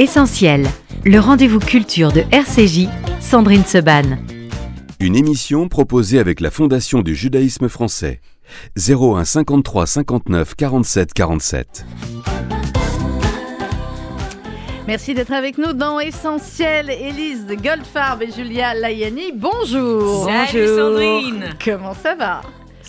Essentiel, le rendez-vous culture de RCJ, Sandrine Seban. Une émission proposée avec la Fondation du judaïsme français. 01 53 59 47 47. Merci d'être avec nous dans Essentiel. Élise Goldfarb et Julia Layani, bonjour. Salut Sandrine Comment ça va?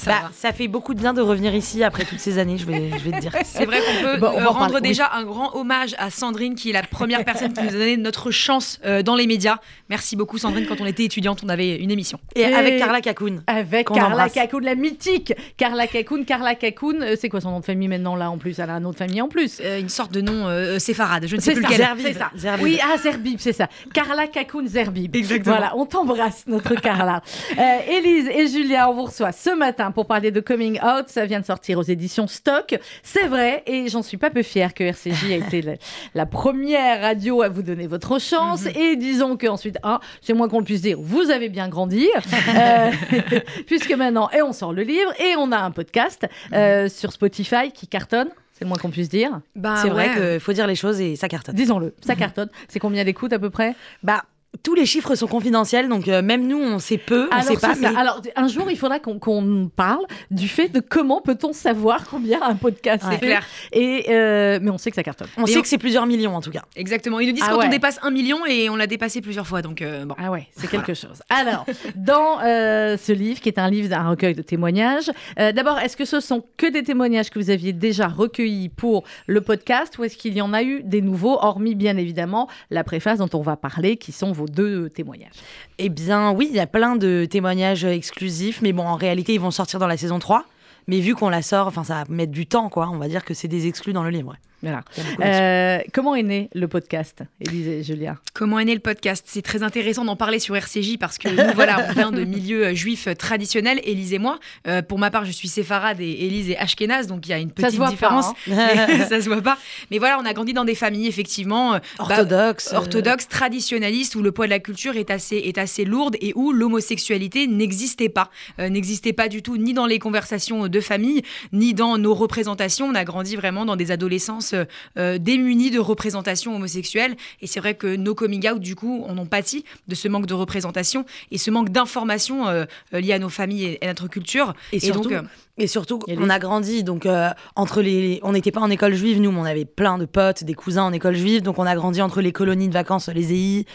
Ça, bah, ça, fait beaucoup de bien de revenir ici après toutes ces années, je vais, je vais te dire. C'est vrai qu'on peut bon, euh, rendre déjà un grand hommage à Sandrine, qui est la première personne qui nous a donné notre chance euh, dans les médias. Merci beaucoup Sandrine, quand on était étudiante, on avait une émission. Et, Et avec Carla Kakoun. Avec Carla Kakoun, la mythique Carla Kakoun. Carla Kakoun, euh, c'est quoi son nom de famille maintenant là en plus? Elle a un nom de famille en plus. Euh, une sorte de nom euh, séfarade, je ne sais plus ça, lequel. C'est ça. Zerbib. Oui, ah Zerbib, c'est ça. Carla Kakoun Zerbib. Exactement. Voilà, on t'embrasse notre Carla. Élise et Julia, on vous reçoit ce matin pour parler de Coming Out, ça vient de sortir aux éditions Stock. C'est vrai, et j'en suis pas peu fière que RCJ a été la, la, première radio à vous donner votre chance. Mm -hmm. Et disons qu'ensuite, ah, c'est moins qu'on le puisse dire, vous avez bien grandi, euh, puisque maintenant, et on sort le livre, et on a un podcast euh, sur Spotify qui cartonne. C'est le moins qu'on puisse dire. Bah, c'est ouais. vrai qu'il faut dire les choses et ça cartonne. Disons-le, ça cartonne. C'est combien d'écoutes à peu près? Bah, tous les chiffres sont confidentiels, donc euh, même nous, on sait peu, on Alors, sait pas. Mais... Alors, un jour, il faudra qu'on qu parle du fait de comment peut-on savoir combien un podcast ouais. est clair. Et euh, mais on sait que ça cartonne. On et sait on... que c'est plusieurs millions en tout cas. Exactement. Ils nous disent ah quand ouais. on dépasse un million et on l'a dépassé plusieurs fois, donc euh, bon. Ah ouais, c'est quelque chose. Alors, dans euh, ce livre, qui est un livre d'un recueil de témoignages, euh, d'abord, est-ce que ce sont que des témoignages que vous aviez déjà recueillis pour le podcast, ou est-ce qu'il y en a eu des nouveaux, hormis bien évidemment la préface dont on va parler, qui sont vos deux témoignages eh bien, oui, il y a plein de témoignages exclusifs, mais bon, en réalité, ils vont sortir dans la saison 3. Mais vu qu'on la sort, enfin, ça va mettre du temps, quoi. On va dire que c'est des exclus dans le livre. Voilà. Euh, comment est né le podcast, Élise et Julia? Comment est né le podcast? C'est très intéressant d'en parler sur RCJ parce que nous, voilà, on vient de milieux juifs traditionnels, Élise et moi. Euh, pour ma part, je suis séfarade et Élise est ashkénaze, donc il y a une petite ça différence. Pas, hein mais, ça se voit pas. Mais voilà, on a grandi dans des familles, effectivement, orthodoxes, bah, orthodoxes traditionnalistes, où le poids de la culture est assez, est assez lourde et où l'homosexualité n'existait pas. Euh, n'existait pas du tout, ni dans les conversations de famille, ni dans nos représentations. On a grandi vraiment dans des adolescences euh, démunis de représentation homosexuelle. Et c'est vrai que nos coming out, du coup, on en pâtit de ce manque de représentation et ce manque d'informations euh, liées à nos familles et, et notre culture. Et, et surtout, donc, euh, et surtout, on a grandi, donc euh, entre les, on n'était pas en école juive, nous, mais on avait plein de potes, des cousins en école juive, donc on a grandi entre les colonies de vacances, les EI,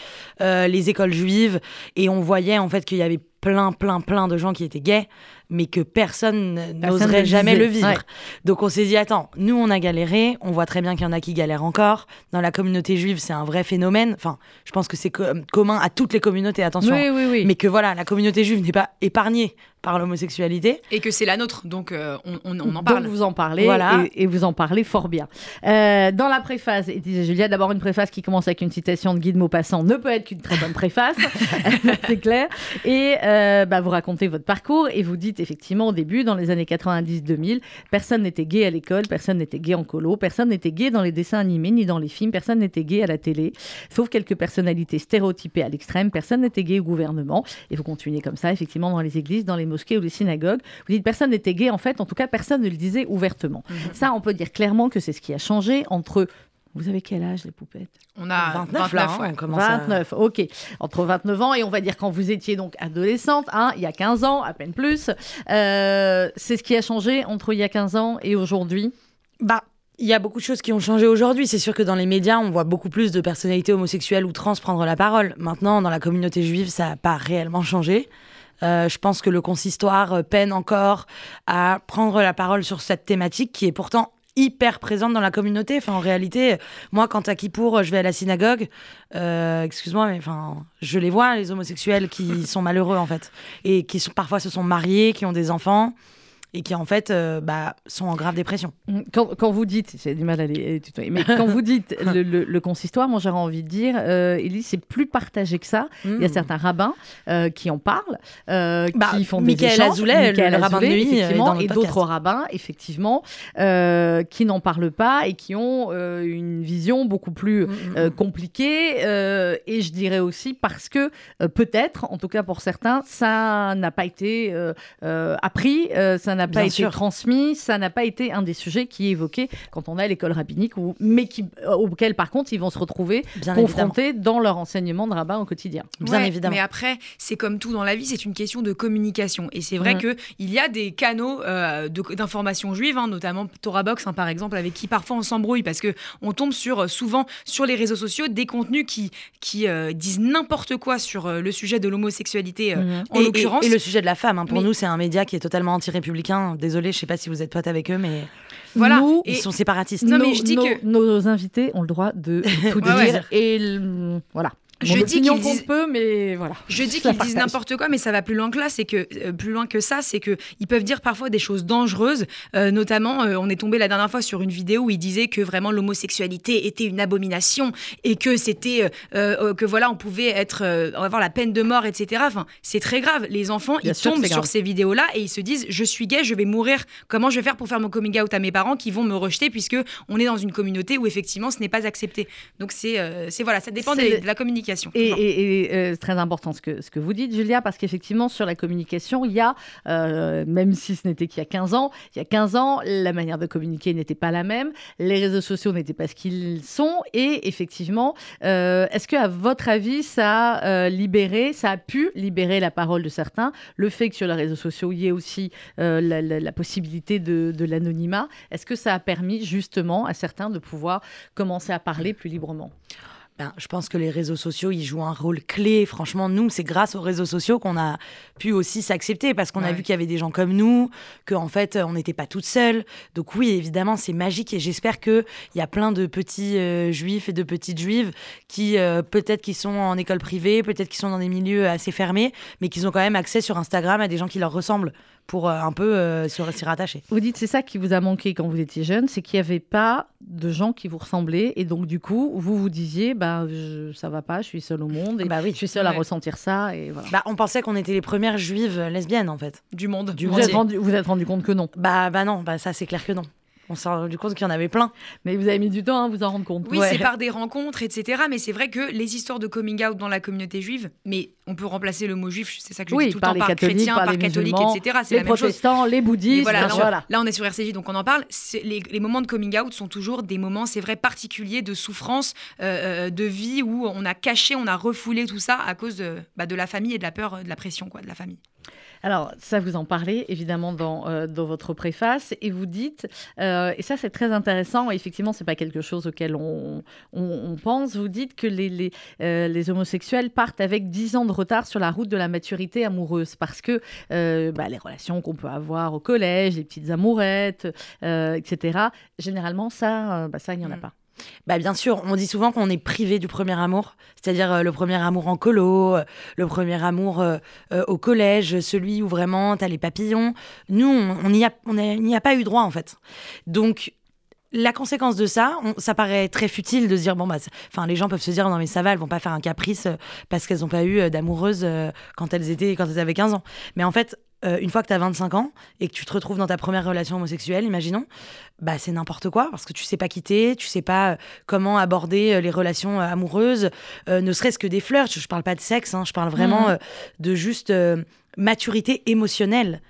euh, les écoles juives, et on voyait en fait qu'il y avait plein, plein, plein de gens qui étaient gays, mais que personne n'oserait jamais le vivre. Ouais. Donc on s'est dit, attends, nous on a galéré, on voit très bien qu'il y en a qui galèrent encore. Dans la communauté juive, c'est un vrai phénomène. Enfin, je pense que c'est co commun à toutes les communautés, attention. Oui, oui, oui. Mais que voilà, la communauté juive n'est pas épargnée par l'homosexualité. Et que c'est la nôtre, donc euh, on, on, on, en parle. Donc vous en parlez, voilà. et, et, vous en parlez fort bien. Euh, dans la préface, et disait Julia, d'abord une préface qui commence avec une citation de Guy de Maupassant ne peut être qu'une très bonne préface, c'est clair. Et euh, bah, vous racontez votre parcours et vous dites effectivement au début, dans les années 90-2000, personne n'était gay à l'école, personne n'était gay en colo, personne n'était gay dans les dessins animés ni dans les films, personne n'était gay à la télé, sauf quelques personnalités stéréotypées à l'extrême, personne n'était gay au gouvernement. Et vous continuez comme ça, effectivement, dans les églises, dans les mosquées ou les synagogues. Vous dites personne n'était gay, en fait, en tout cas, personne ne le disait ouvertement. Mhm. Mmh. Ça, on peut dire clairement que c'est ce qui a changé entre vous avez quel âge, les poupettes? On a 29, 29 là, hein, on commence 29, à... ok. Entre 29 ans et on va dire quand vous étiez donc adolescente, hein, il y a 15 ans, à peine plus. Euh, c'est ce qui a changé entre il y a 15 ans et aujourd'hui? Bah, il y a beaucoup de choses qui ont changé aujourd'hui. C'est sûr que dans les médias, on voit beaucoup plus de personnalités homosexuelles ou trans prendre la parole. Maintenant, dans la communauté juive, ça n'a pas réellement changé. Euh, je pense que le consistoire peine encore à prendre la parole sur cette thématique qui est pourtant hyper présente dans la communauté. En réalité, moi, quand à Kippour, je vais à la synagogue, euh, excuse-moi, mais enfin, je les vois, les homosexuels qui sont malheureux, en fait, et qui parfois se sont mariés, qui ont des enfants et qui en fait euh, bah, sont en grave dépression. Quand, quand vous dites, j'ai du mal à les tutoyer, mais quand vous dites le, le, le, consistoire, moi j'aurais envie de dire, euh, Elise, c'est plus partagé que ça. Mm. Il y a certains rabbins euh, qui en parlent, euh, bah, qui font Michael des échanges. Azoulay, Michael le rabbin de nuit, effectivement, et d'autres rabbins, effectivement, euh, qui n'en parlent pas et qui ont euh, une vision beaucoup plus mm. compliquée. et je dirais aussi parce que peut-être, en tout cas pour certains, ça n'a pas été appris, ça n'a n'a pas Bien été sûr. transmis, ça n'a pas été un des sujets qui est évoqué quand on est à l'école rabbinique, ou, mais qui, euh, auquel par contre ils vont se retrouver Bien évidemment. confrontés dans leur enseignement de rabbin au quotidien. Bien Ouais, évidemment. Mais après, c'est comme tout dans la vie, c'est une question de communication. Et c'est vrai Mhm. que il y a des canaux euh, d'information juive, hein, notamment Torah Box, hein, par exemple, avec qui parfois on s'embrouille parce que on tombe sur euh, souvent sur les réseaux sociaux des contenus qui qui euh, disent n'importe quoi sur euh, le sujet de l'homosexualité euh, Mhm. en l'occurrence. et- et le sujet de la femme, hein, pour Mais- nous, c'est un média qui est totalement anti-républicain. Désolé, je sais pas si vous êtes pote avec eux, mais Voilà. Nous, ils sont séparatistes. Non, mais je dis nos- que- nos invités ont le droit de tout Ouais, ouais. dire et le- voilà. Je dis qu'ils disent- peu, mais voilà. Je dis Je la qu'ils disent partage. n'importe quoi, mais ça va plus loin que là. C'est que euh, plus loin que ça, c'est que ils peuvent dire parfois des choses dangereuses. Euh, notamment, euh, on est tombé la dernière fois sur une vidéo où ils disaient que vraiment l'homosexualité était une abomination et que c'était que voilà, on pouvait être avoir la peine de mort, etc. Enfin, c'est très grave. Les enfants, Bien ils tombent sur ces vidéos-là et ils se disent je suis gay, je vais mourir. Comment je vais faire pour faire mon coming out à mes parents qui vont me rejeter puisque on est dans une communauté où effectivement ce n'est pas accepté? Donc c'est c'est voilà, ça dépend le- de la communication. Et, et- et, euh, c'est très important ce que, ce que vous dites, Julia, parce qu'effectivement, sur la communication, il y a, euh, même si ce n'était qu'il y a 15 ans, il y a 15 ans, la manière de communiquer n'était pas la même, les réseaux sociaux n'étaient pas ce qu'ils sont, et effectivement, euh, est-ce que à votre avis, ça a libéré, ça a pu libérer la parole de certains, le fait que sur les réseaux sociaux, il y ait aussi la, la- la possibilité de, de l'anonymat, est-ce que ça a permis justement à certains de pouvoir commencer à parler plus librement? Ben, je pense que les réseaux sociaux, ils jouent un rôle clé. Franchement, nous, c'est grâce aux réseaux sociaux qu'on a pu aussi s'accepter parce qu'on a vu qu'il y avait des gens comme nous, qu'en fait, on n'était pas toutes seules. Donc oui, évidemment, c'est magique et j'espère qu'il y a plein de petits euh, juifs et de petites juives qui, euh, peut-être qui sont en école privée, peut-être qui sont dans des milieux assez fermés, mais qui ont quand même accès sur Instagram à des gens qui leur ressemblent pour euh, un peu euh, se- s'y rattacher. Vous dites c'est ça qui vous a manqué quand vous étiez jeune, c'est qu'il n'y avait pas de gens qui vous ressemblaient et donc du coup vous vous disiez bah je, ça va pas, je suis seule au monde et Bah oui. je suis seule à ressentir ça et voilà. Bah, on pensait qu'on était les premières juives lesbiennes, en fait. du monde. Du vous monde. êtes rendu, vous êtes rendu compte que non, Bah, bah non, bah ça, c'est clair que non. On s'est rendu compte qu'il y en avait plein. mais vous avez mis du temps à vous en rendre compte. Oui, Ouais. c'est par des rencontres, etc. Mais c'est vrai que les histoires de coming out dans la communauté juive, mais on peut remplacer le mot juif, c'est ça que je Oui, dis tout le par temps, les par chrétien, par par, les catholique, etc. C'est les la même chose. protestants, les Et bouddhistes, voilà, bien là, sûr, on- voilà. là, on est sur RCJ, donc on en parle. Les, les moments de coming out sont toujours des moments, c'est vrai, particuliers de souffrance, euh, euh, de vie où on a caché, on a refoulé tout ça à cause de, bah, de la famille et de la peur, de la pression, quoi, de la famille. Alors, ça, vous en parlez évidemment dans, euh, dans votre préface et vous dites, euh, et ça c'est très intéressant, et effectivement, c'est pas quelque chose auquel on, on, on pense, vous dites que les, les, euh, les homosexuels partent avec 10 ans de retard sur la route de la maturité amoureuse parce que bah, les relations qu'on peut avoir au collège, les petites amourettes, etc., généralement, ça, bah, ça il n'y en a Mm. pas. Bah bien sûr, on dit souvent qu'on est privé du premier amour, c'est-à-dire euh, le premier amour en colo, euh, le premier amour euh, au collège, celui où vraiment t'as les papillons. Nous, on n'y a, a- pas eu droit en fait. Donc la conséquence de ça, ça paraît très futile de se dire bon bah, enfin les gens peuvent se dire non mais ça va, elles vont pas faire un caprice parce qu'elles n'ont pas eu d'amoureuse quand elles étaient quand elles avaient 15 ans. Mais en fait, euh, une fois que tu as 25 ans et que tu te retrouves dans ta première relation homosexuelle, imaginons, bah c'est n'importe quoi parce que tu sais pas quitter, tu sais pas euh, comment aborder euh, les relations amoureuses, euh, ne serait-ce que des flirts. Je, parle pas de sexe, hein, je parle vraiment euh, de juste maturité émotionnelle.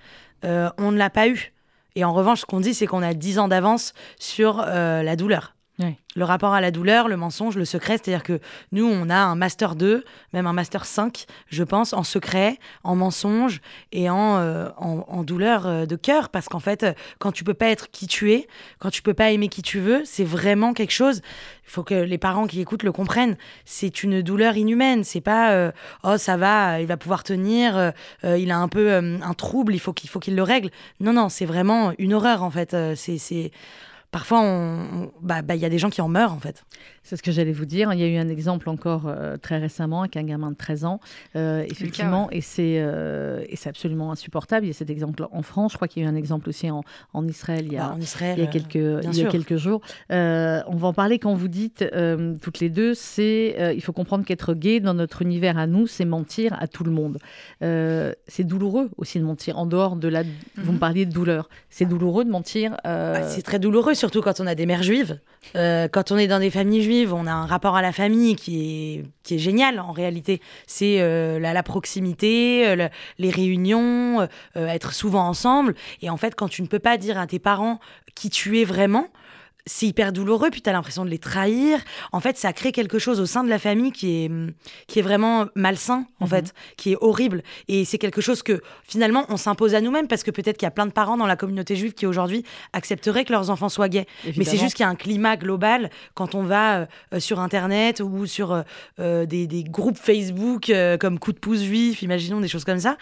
On ne l'a pas eu. Et en revanche, ce qu'on dit, c'est qu'on a 10 ans d'avance sur la douleur. Le rapport à la douleur, le mensonge, le secret, c'est-à-dire que nous, on a un master 2, même un master 5, je pense, en secret, en mensonge et en, euh, en, douleur euh, de cœur. Parce qu'en fait, quand tu peux pas être qui tu es, quand tu peux pas aimer qui tu veux, c'est vraiment quelque chose. Il faut que les parents qui écoutent le comprennent. C'est une douleur inhumaine. C'est pas euh, oh ça va, il va pouvoir tenir, il a un peu un trouble, il faut qu'il le règle. Non non, c'est vraiment une horreur en fait. C'est parfois bah bah, il y a des gens qui en meurent en fait. C'est ce que j'allais vous dire. Il y a eu un exemple encore euh, très récemment avec un gamin de 13 ans, euh, effectivement, et c'est euh, et c'est absolument insupportable. Il y a cet exemple en France. Je crois qu'il y a eu un exemple aussi en, en Israël il y a, Bah, Israël. il y a quelques, bien il y a sûr. quelques jours. On va en parler quand vous dites, toutes les deux, c'est il faut comprendre qu'être gay dans notre univers à nous, c'est mentir à tout le monde. C'est douloureux aussi de mentir, en dehors de la... Vous me Mhm. parliez de douleur. C'est douloureux de mentir. Bah, c'est très douloureux. Surtout quand on a des mères juives. Euh, quand on est dans des familles juives, on a un rapport à la famille qui est, qui est génial en réalité. C'est euh, la, proximité, euh, les réunions, être souvent ensemble. Et en fait, quand tu ne peux pas dire à tes parents qui tu es vraiment, c'est hyper douloureux, puis tu as l'impression de les trahir. En fait, ça crée quelque chose au sein de la famille qui est, qui est vraiment malsain, en mhm. fait, qui est horrible. Et c'est quelque chose que finalement, on s'impose à nous-mêmes, parce que peut-être qu'il y a plein de parents dans la communauté juive qui aujourd'hui accepteraient que leurs enfants soient gays. Mais c'est juste qu'il y a un climat global quand on va euh, euh, sur Internet ou sur euh, des, des, groupes Facebook comme Coup de pouce juif, imaginons des choses comme ça,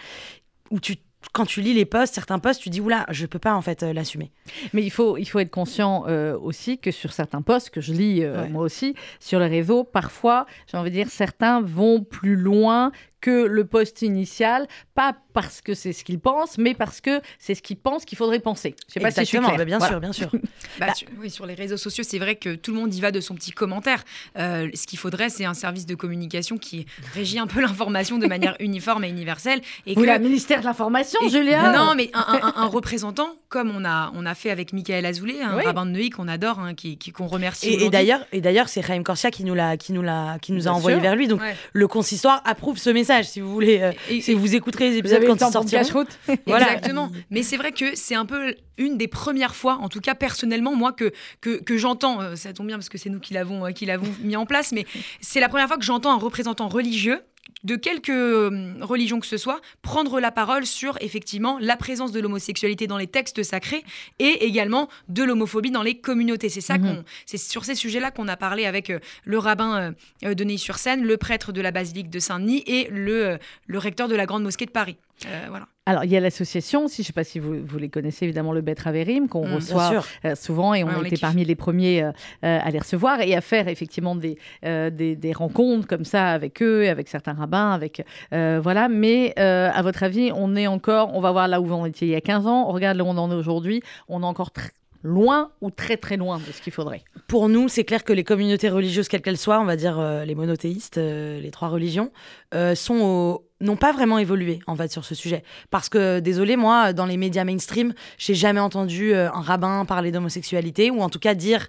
où tu quand tu lis les posts, certains posts, tu dis oula, je peux pas en fait euh, l'assumer. Mais il faut, il faut être conscient euh, aussi que sur certains posts que je lis euh, moi aussi sur les réseaux, parfois, j'ai envie de dire, certains vont plus loin que le poste initial, pas parce que c'est ce qu'ils pensent, mais parce que c'est ce qu'ils pensent qu'il faudrait penser. Je sais pas si je suis claire. Bah, bien sûr, bien sûr. Bah, sur, oui, sur les réseaux sociaux, c'est vrai que tout le monde y va de son petit commentaire. Euh, ce qu'il faudrait, c'est un service de communication qui régit un peu l'information de manière uniforme et universelle. Et Vous, que... ministère de l'Information, Julia Non, mais un, représentant, comme on a, on a fait avec Michael Azoulay, un rabbin de Neuilly qu'on adore, hein, qui, qu'on remercie. Et, d'ailleurs, et d'ailleurs, c'est Raïm Corsia qui nous l'a, qui nous l'a, qui nous a envoyé vers lui. Donc le consistoire approuve ce message si vous voulez. Euh, si vous écouterez les épisodes quand ils sortiront. voilà. Exactement. Mais c'est vrai que c'est un peu une des premières fois, en tout cas personnellement, moi, que, que, que j'entends, euh, ça tombe bien parce que c'est nous qui l'avons, euh, qui l'avons mis en place, mais c'est la première fois que j'entends un représentant religieux de quelque euh, religion que ce soit, prendre la parole sur effectivement la présence de l'homosexualité dans les textes sacrés et également de l'homophobie dans les communautés. C'est ça mhm. qu'on, c'est sur ces sujets-là qu'on a parlé avec euh, le rabbin euh, de Neuilly-sur-Seine, le prêtre de la basilique de Saint-Denis et le, le recteur de la grande mosquée de Paris. Voilà. Alors, il y a l'association aussi, je ne sais pas si vous, vous, les connaissez évidemment, le Bet Raverim, qu'on mm, reçoit euh, souvent et on a été parmi les premiers euh, euh, à les recevoir et à faire effectivement des, des, des, rencontres comme ça avec eux, avec certains rabbins, avec voilà. Mais à votre avis, on est encore, on va voir là où on était il y a 15 ans, on regarde là où on en est aujourd'hui, on est encore très loin ou très très loin de ce qu'il faudrait. Pour nous, c'est clair que les communautés religieuses, quelles qu'elles soient, on va dire les monothéistes, les trois religions, sont au, n'ont pas vraiment évolué en fait sur ce sujet. Parce que désolé moi dans les médias mainstream j'ai jamais entendu euh, un rabbin parler d'homosexualité ou en tout cas dire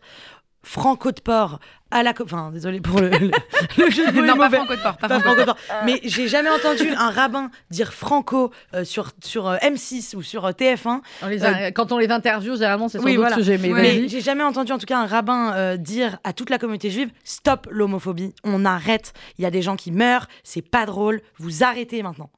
Franco de Port à la. Enfin, désolé pour le, jeu de mots. non, pas Franco de Port. Pas, Franco de Port. Mais j'ai jamais entendu un rabbin dire Franco euh, sur, sur euh, M6 ou sur euh, TF1. quand on les interviewe, généralement, c'est sur oui, d'autres sujets. Mais, mais j'ai jamais entendu, en tout cas, un rabbin dire à toute la communauté juive stop l'homophobie, on arrête. Il y a des gens qui meurent, c'est pas drôle, vous arrêtez maintenant.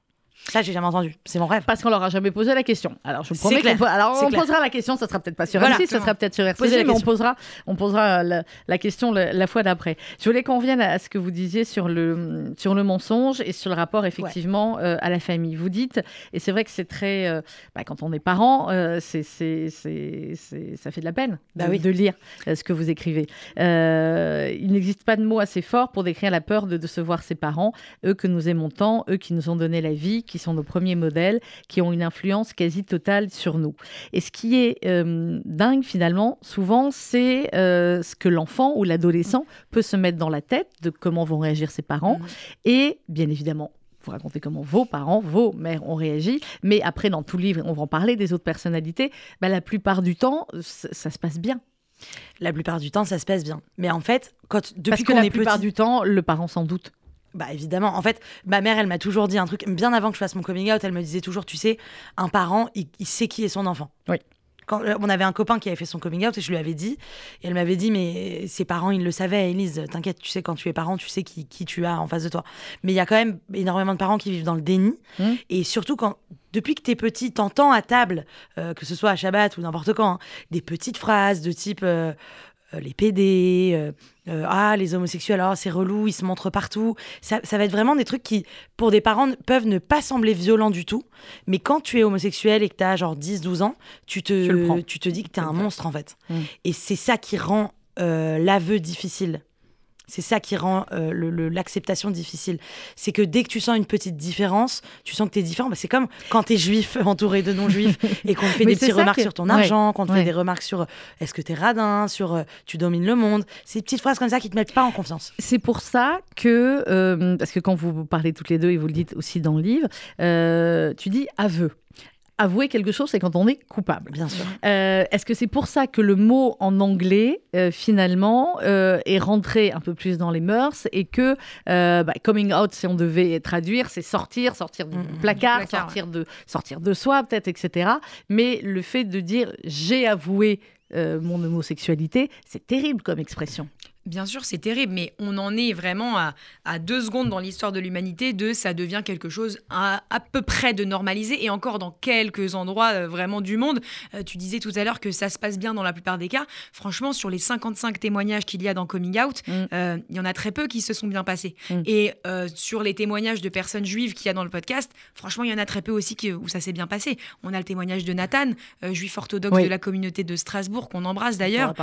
Ça, j'ai jamais entendu. C'est mon rêve. Parce qu'on leur a jamais posé la question. Alors, je promets qu'on Alors, on posera la question. Ça sera peut-être pas sur voilà, ça sera peut-être sur RCG, mais on posera, on posera la, question la, fois d'après. Je voulais qu'on revienne à ce que vous disiez sur le, sur le mensonge et sur le rapport, effectivement, euh, à la famille. Vous dites, et c'est vrai que c'est très. Euh, bah, quand on est parent, euh, c'est, c'est, ça fait de la peine bah de, oui. de lire ce que vous écrivez. il n'existe pas de mots assez forts pour décrire la peur de, de se voir ses parents, eux que nous aimons tant, eux qui nous ont donné la vie, qui sont nos premiers modèles, qui ont une influence quasi totale sur nous. Et ce qui est euh, dingue finalement, souvent, c'est euh, ce que l'enfant ou l'adolescent peut se mettre dans la tête de comment vont réagir ses parents. Mmh. Et bien évidemment, vous racontez comment vos parents, vos mères ont réagi, mais après, dans tout le livre, on va en parler des autres personnalités, bah, la plupart du temps, ça se passe bien. La plupart du temps, ça se passe bien. Mais en fait, quand, depuis qu'on est la plupart du temps, le parent sans doute. Bah évidemment. En fait, ma mère, elle m'a toujours dit un truc, bien avant que je fasse mon coming out, elle me disait toujours, tu sais, un parent, il, sait qui est son enfant. Oui. Quand, euh, on avait un copain qui avait fait son coming out et je lui avais dit, et elle m'avait dit, mais ses parents, ils le savaient, Elise, t'inquiète, tu sais, quand tu es parent, tu sais qui, qui, tu as en face de toi. Mais il y a quand même énormément de parents qui vivent dans le déni. Mmh. Et surtout, quand, depuis que tu es petit, t'entends à table, euh, que ce soit à Shabbat ou n'importe quand, hein, des petites phrases de type... Euh, euh, les PD, euh, euh, ah, les homosexuels, alors c'est relou, ils se montrent partout. Ça, va être vraiment des trucs qui, pour des parents, peuvent ne pas sembler violents du tout. Mais quand tu es homosexuel et que tu as genre 10-12 ans, tu te, tu, te dis que tu es un monstre en fait. Mm. Et c'est ça qui rend l'aveu difficile. C'est ça qui rend euh, l'acceptation difficile. C'est que dès que tu sens une petite différence, tu sens que tu es différent. Bah, c'est comme quand tu es juif entouré de non-juifs et qu'on te fait des petites remarques sur ton argent, qu'on te fait des remarques sur euh, est-ce que tu es radin, sur euh, tu domines le monde. C'est des petites phrases comme ça qui te mettent pas en confiance. C'est pour ça que, parce que quand vous parlez toutes les deux et vous le dites aussi dans le livre, tu dis aveu avouer quelque chose, c'est quand on est coupable. Bien sûr. Euh, Est-ce que c'est pour ça que le mot en anglais, euh, finalement, euh, est rentré un peu plus dans les mœurs et que bah, coming out, si on devait traduire, c'est sortir, sortir du Mhm. placard, placard, sortir, de, sortir de soi, peut-être, etc. Mais le fait de dire j'ai avoué euh, mon homosexualité, c'est terrible comme expression. Bien sûr, c'est terrible, mais on en est vraiment à, à deux secondes dans l'histoire de l'humanité de ça devient quelque chose à, à peu près de normalisé et encore dans quelques endroits euh, vraiment du monde. Euh, tu disais tout à l'heure que ça se passe bien dans la plupart des cas. Franchement, sur les 55 témoignages qu'il y a dans Coming Out, Mm. euh, il y en a très peu qui se sont bien passés. Mm. Et sur les témoignages de personnes juives qu'il y a dans le podcast, franchement, il y en a très peu aussi qui- où ça s'est bien passé. On a le témoignage de Nathan, juif orthodoxe Oui. de la communauté de Strasbourg, qu'on embrasse d'ailleurs.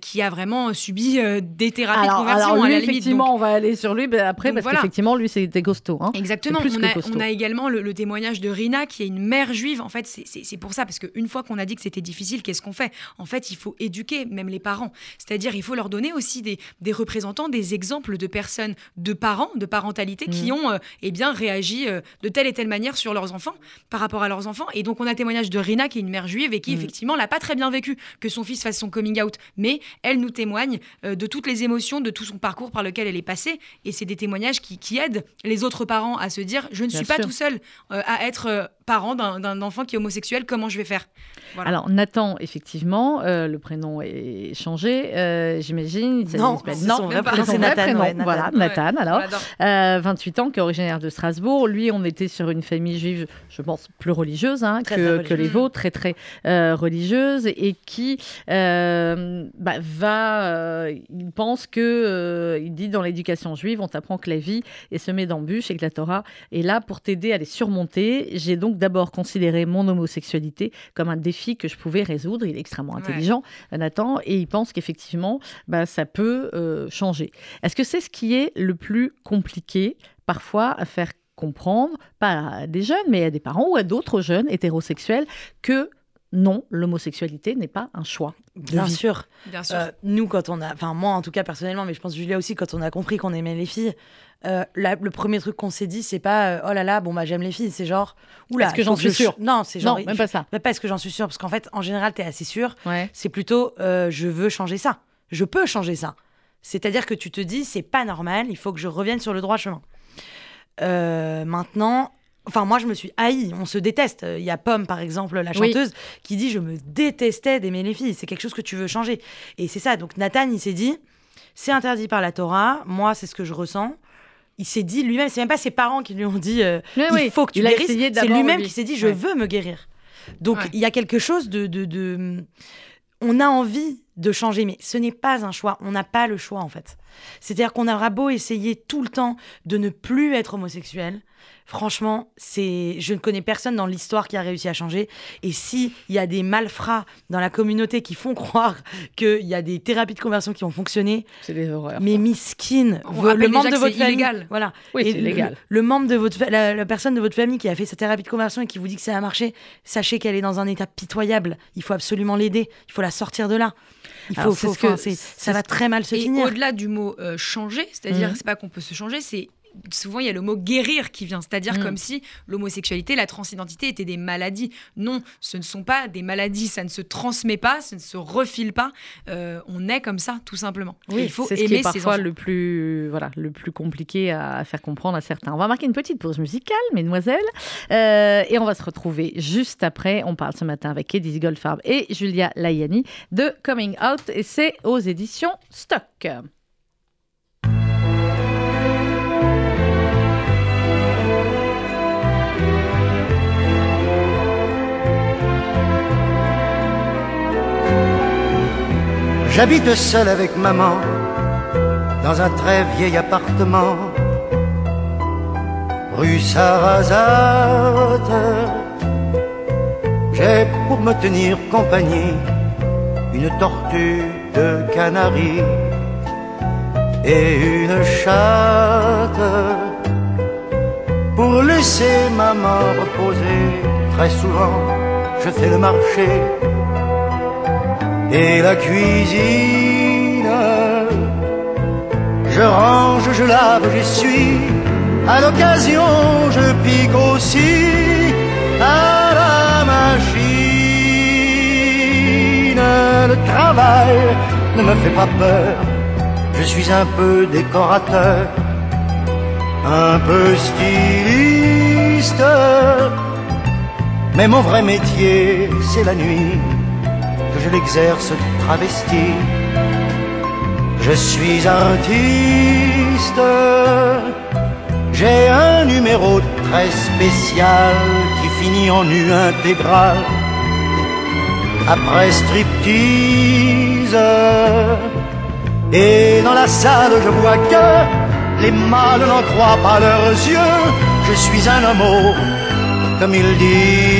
qui a vraiment subi des thérapies de conversion alors à lui, la limite. effectivement, donc- on va aller sur lui ben, après, donc parce voilà. qu'effectivement, lui, c'était costaud. hein. Exactement. On a, costaud. on a également le, le témoignage de Rina, qui est une mère juive. En fait, c'est- pour ça, parce qu'une fois qu'on a dit que c'était difficile, qu'est-ce qu'on fait? En fait, il faut éduquer même les parents. C'est-à-dire, il faut leur donner aussi des, des représentants, des exemples de personnes, de parents, de parentalité, qui Mhm. ont euh, eh bien, réagi euh, de telle et telle manière sur leurs enfants, par rapport à leurs enfants. Et donc, on a le témoignage de Rina, qui est une mère juive et qui, Mhm. effectivement, l'a pas très bien vécu que son fils fasse son coming out. Mais elle nous témoigne euh, de toutes les émotions, de tout son parcours par lequel elle est passée. Et c'est des témoignages qui, qui aident les autres parents à se dire je ne Bien suis pas sûr. tout seul euh, à être euh, parent d'un enfant qui est homosexuel, comment je vais faire? Voilà. Alors, Nathan, effectivement, euh, le prénom est changé, euh, j'imagine. Non, c'est son vrai prénom, c'est Nathan, prénom, ouais, Nathan. Voilà, Ouais. Nathan, alors. J'adore. Euh, 28 ans, qui est originaire de Strasbourg. Lui, on était sur une famille juive, je pense, plus religieuse hein, que, les vôtres, très, très euh, religieuse, et qui euh, bah, va. euh, il pense que. euh, il dit dans l'éducation juive, on t'apprend que la vie est semée d'embûches et que la Torah est là pour t'aider à les surmonter. J'ai donc d'abord considéré mon homosexualité comme un défi que je pouvais résoudre. Il est extrêmement Ouais. intelligent, Nathan, et il pense qu'effectivement, bah, ça peut euh, changer. Est-ce que c'est ce qui est le plus compliqué parfois à faire comprendre, pas à des jeunes, mais à des parents ou à d'autres jeunes hétérosexuels, que non, l'homosexualité n'est pas un choix. de Bien vie. sûr. Bien sûr. Euh, nous, quand on a, enfin moi en tout cas personnellement, mais je pense Julia aussi, quand on a compris qu'on aimait les filles, euh, la- le premier truc qu'on s'est dit, c'est pas euh, oh là là, bon bah j'aime les filles, c'est genre oula, Est-ce que j'en suis je- sûre? Non, c'est genre Non, il même pas ça. mais pas est-ce que j'en suis sûre, parce qu'en fait en général t'es assez sûr. Ouais. C'est plutôt euh, je veux changer ça, je peux changer ça. C'est-à-dire que tu te dis c'est pas normal, il faut que je revienne sur le droit chemin. Euh, maintenant. Enfin, moi, je me suis haï. On se déteste. Il y a Pomme, par exemple, la Oui. chanteuse, qui dit Je me détestais d'aimer les filles. C'est quelque chose que tu veux changer. Et c'est ça. Donc, Nathan, il s'est dit C'est interdit par la Torah. Moi, c'est ce que je ressens. Il s'est dit lui-même, c'est même pas ses parents qui lui ont dit euh, Il oui. faut que tu guérisses. C'est lui-même lui. qui s'est dit Je Ouais. veux me guérir. Donc, Ouais. il y a quelque chose de, de, de- On a envie de changer, mais ce n'est pas un choix. On n'a pas le choix, en fait. C'est-à-dire qu'on aura beau essayer tout le temps de ne plus être homosexuel. Franchement, c'est, je ne connais personne dans l'histoire qui a réussi à changer. Et si il y a des malfrats dans la communauté qui font croire qu'il y a des thérapies de conversion qui ont fonctionné, C'est des horreurs. mais miskin, le membre de votre famille, voilà, Oui, et c'est le- membre de votre, la, la personne de votre famille qui a fait sa thérapie de conversion et qui vous dit que ça a marché, sachez qu'elle est dans un état pitoyable. Il faut absolument l'aider. Il faut la sortir de là. Il faut, faut- ce que- ça va très mal se Et finir. au-delà du mot euh, changer, c'est-à-dire, Mhm. c'est pas qu'on peut se changer, c'est souvent il y a le mot guérir qui vient, c'est-à-dire Mhm. comme si l'homosexualité, la transidentité étaient des maladies. Non, ce ne sont pas des maladies, ça ne se transmet pas, ça ne se refile pas. Euh, on est comme ça, tout simplement. Et il faut c'est ce qui aimer est parfois le plus, voilà, le plus compliqué à, faire comprendre à certains. On va marquer une petite pause musicale, mesdemoiselles, euh, et on va se retrouver juste après. On parle ce matin avec Eddie Goldfarb et Julia Layani de Coming Out, et c'est aux éditions Stock. J'habite seul avec maman dans un très vieil appartement, rue Sarrazate. J'ai pour me tenir compagnie une tortue de Canaries et une chatte. Pour laisser maman reposer, très souvent je fais le marché et la cuisine. Je range, je lave, j'essuie. À l'occasion, je pique aussi à la machine. Le travail ne me fait pas peur. Je suis un peu décorateur, un peu styliste. Mais mon vrai métier, c'est la nuit je l'exerce travesti. Je suis artiste. J'ai un numéro très spécial qui finit en nu intégral. Après striptease. Et dans la salle, je vois que les mâles n'en croient pas leurs yeux. Je suis un homme, comme ils disent.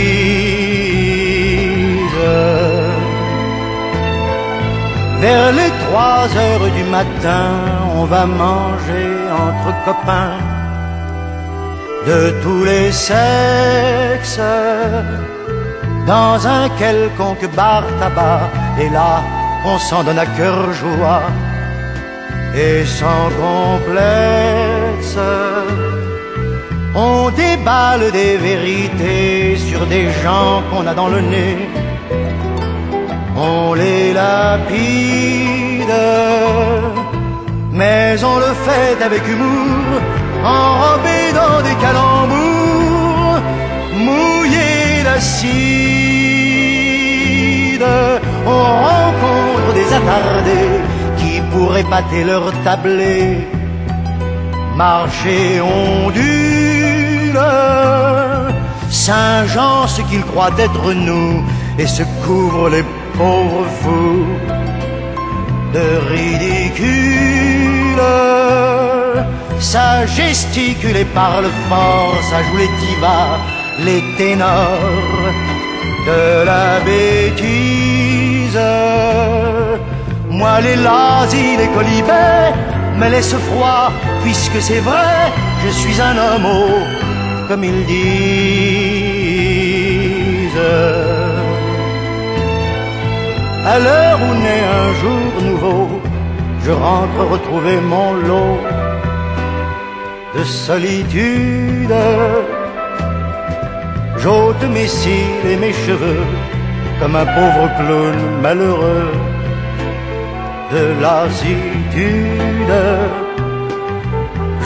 Vers les trois heures du matin, on va manger entre copains de tous les sexes dans un quelconque bar tabac. Et là, on s'en donne à cœur joie et sans complexe. On déballe des vérités sur des gens qu'on a dans le nez. On les lapide, mais on le fait avec humour, enrobé dans des calembours, mouillé d'acide. On rencontre des attardés qui pourraient pâter leur tablé, marcher ondule. Saint-Jean, ce qu'il croit être nous, et se couvre les pauvres fous de ridicule. Ça gesticule et parle fort, ça joue les divas, les ténors de la bêtise. Moi les lazis, les colibets me laissent froid, puisque c'est vrai, je suis un homme, comme ils disent. À l'heure où naît un jour nouveau, je rentre retrouver mon lot de solitude. J'ôte mes cils et mes cheveux comme un pauvre clown malheureux de lassitude.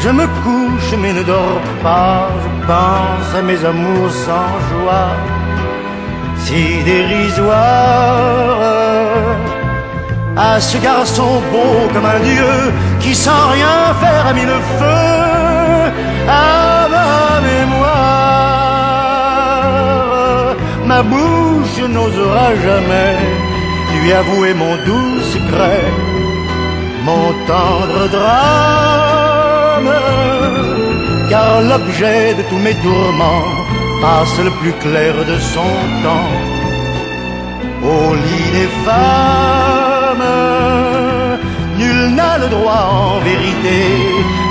Je me couche mais ne dors pas, je pense à mes amours sans joie, si dérisoires à ce garçon beau comme un dieu qui sans rien faire a mis le feu à ma mémoire. Ma bouche n'osera jamais lui avouer mon doux secret, mon tendre drame, car l'objet de tous mes tourments passe le plus clair de son temps au lit des femmes. Nul n'a le droit en vérité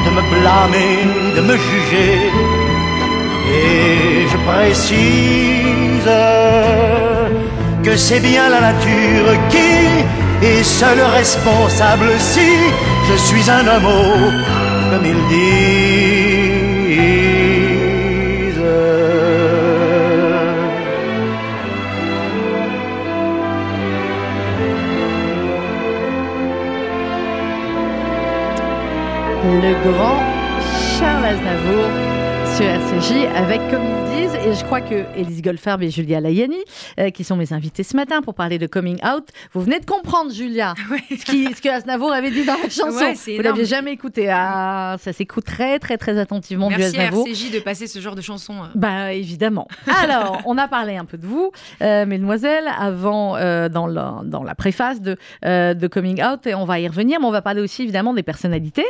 de me blâmer, de me juger. Et je précise que c'est bien la nature qui est seule responsable si je suis un homme, comme ils disent. Le grand Charles Aznavour sur RCJ avec comme ils disent et je crois que Élise Goldfarb et Julia Layani euh, qui sont mes invités ce matin pour parler de coming out vous venez de comprendre Julia ce, qui, ce que Aznavour avait dit dans la chanson Ouais, vous l'aviez jamais écouté ah, ça s'écoute très très très attentivement Merci du à Aznavour RCJ de passer ce genre de chanson. euh. bah évidemment. Alors, on a parlé un peu de vous, euh, mesdemoiselles, avant euh, dans, la, dans la préface de, de Coming Out, et on va y revenir, mais on va parler aussi évidemment des personnalités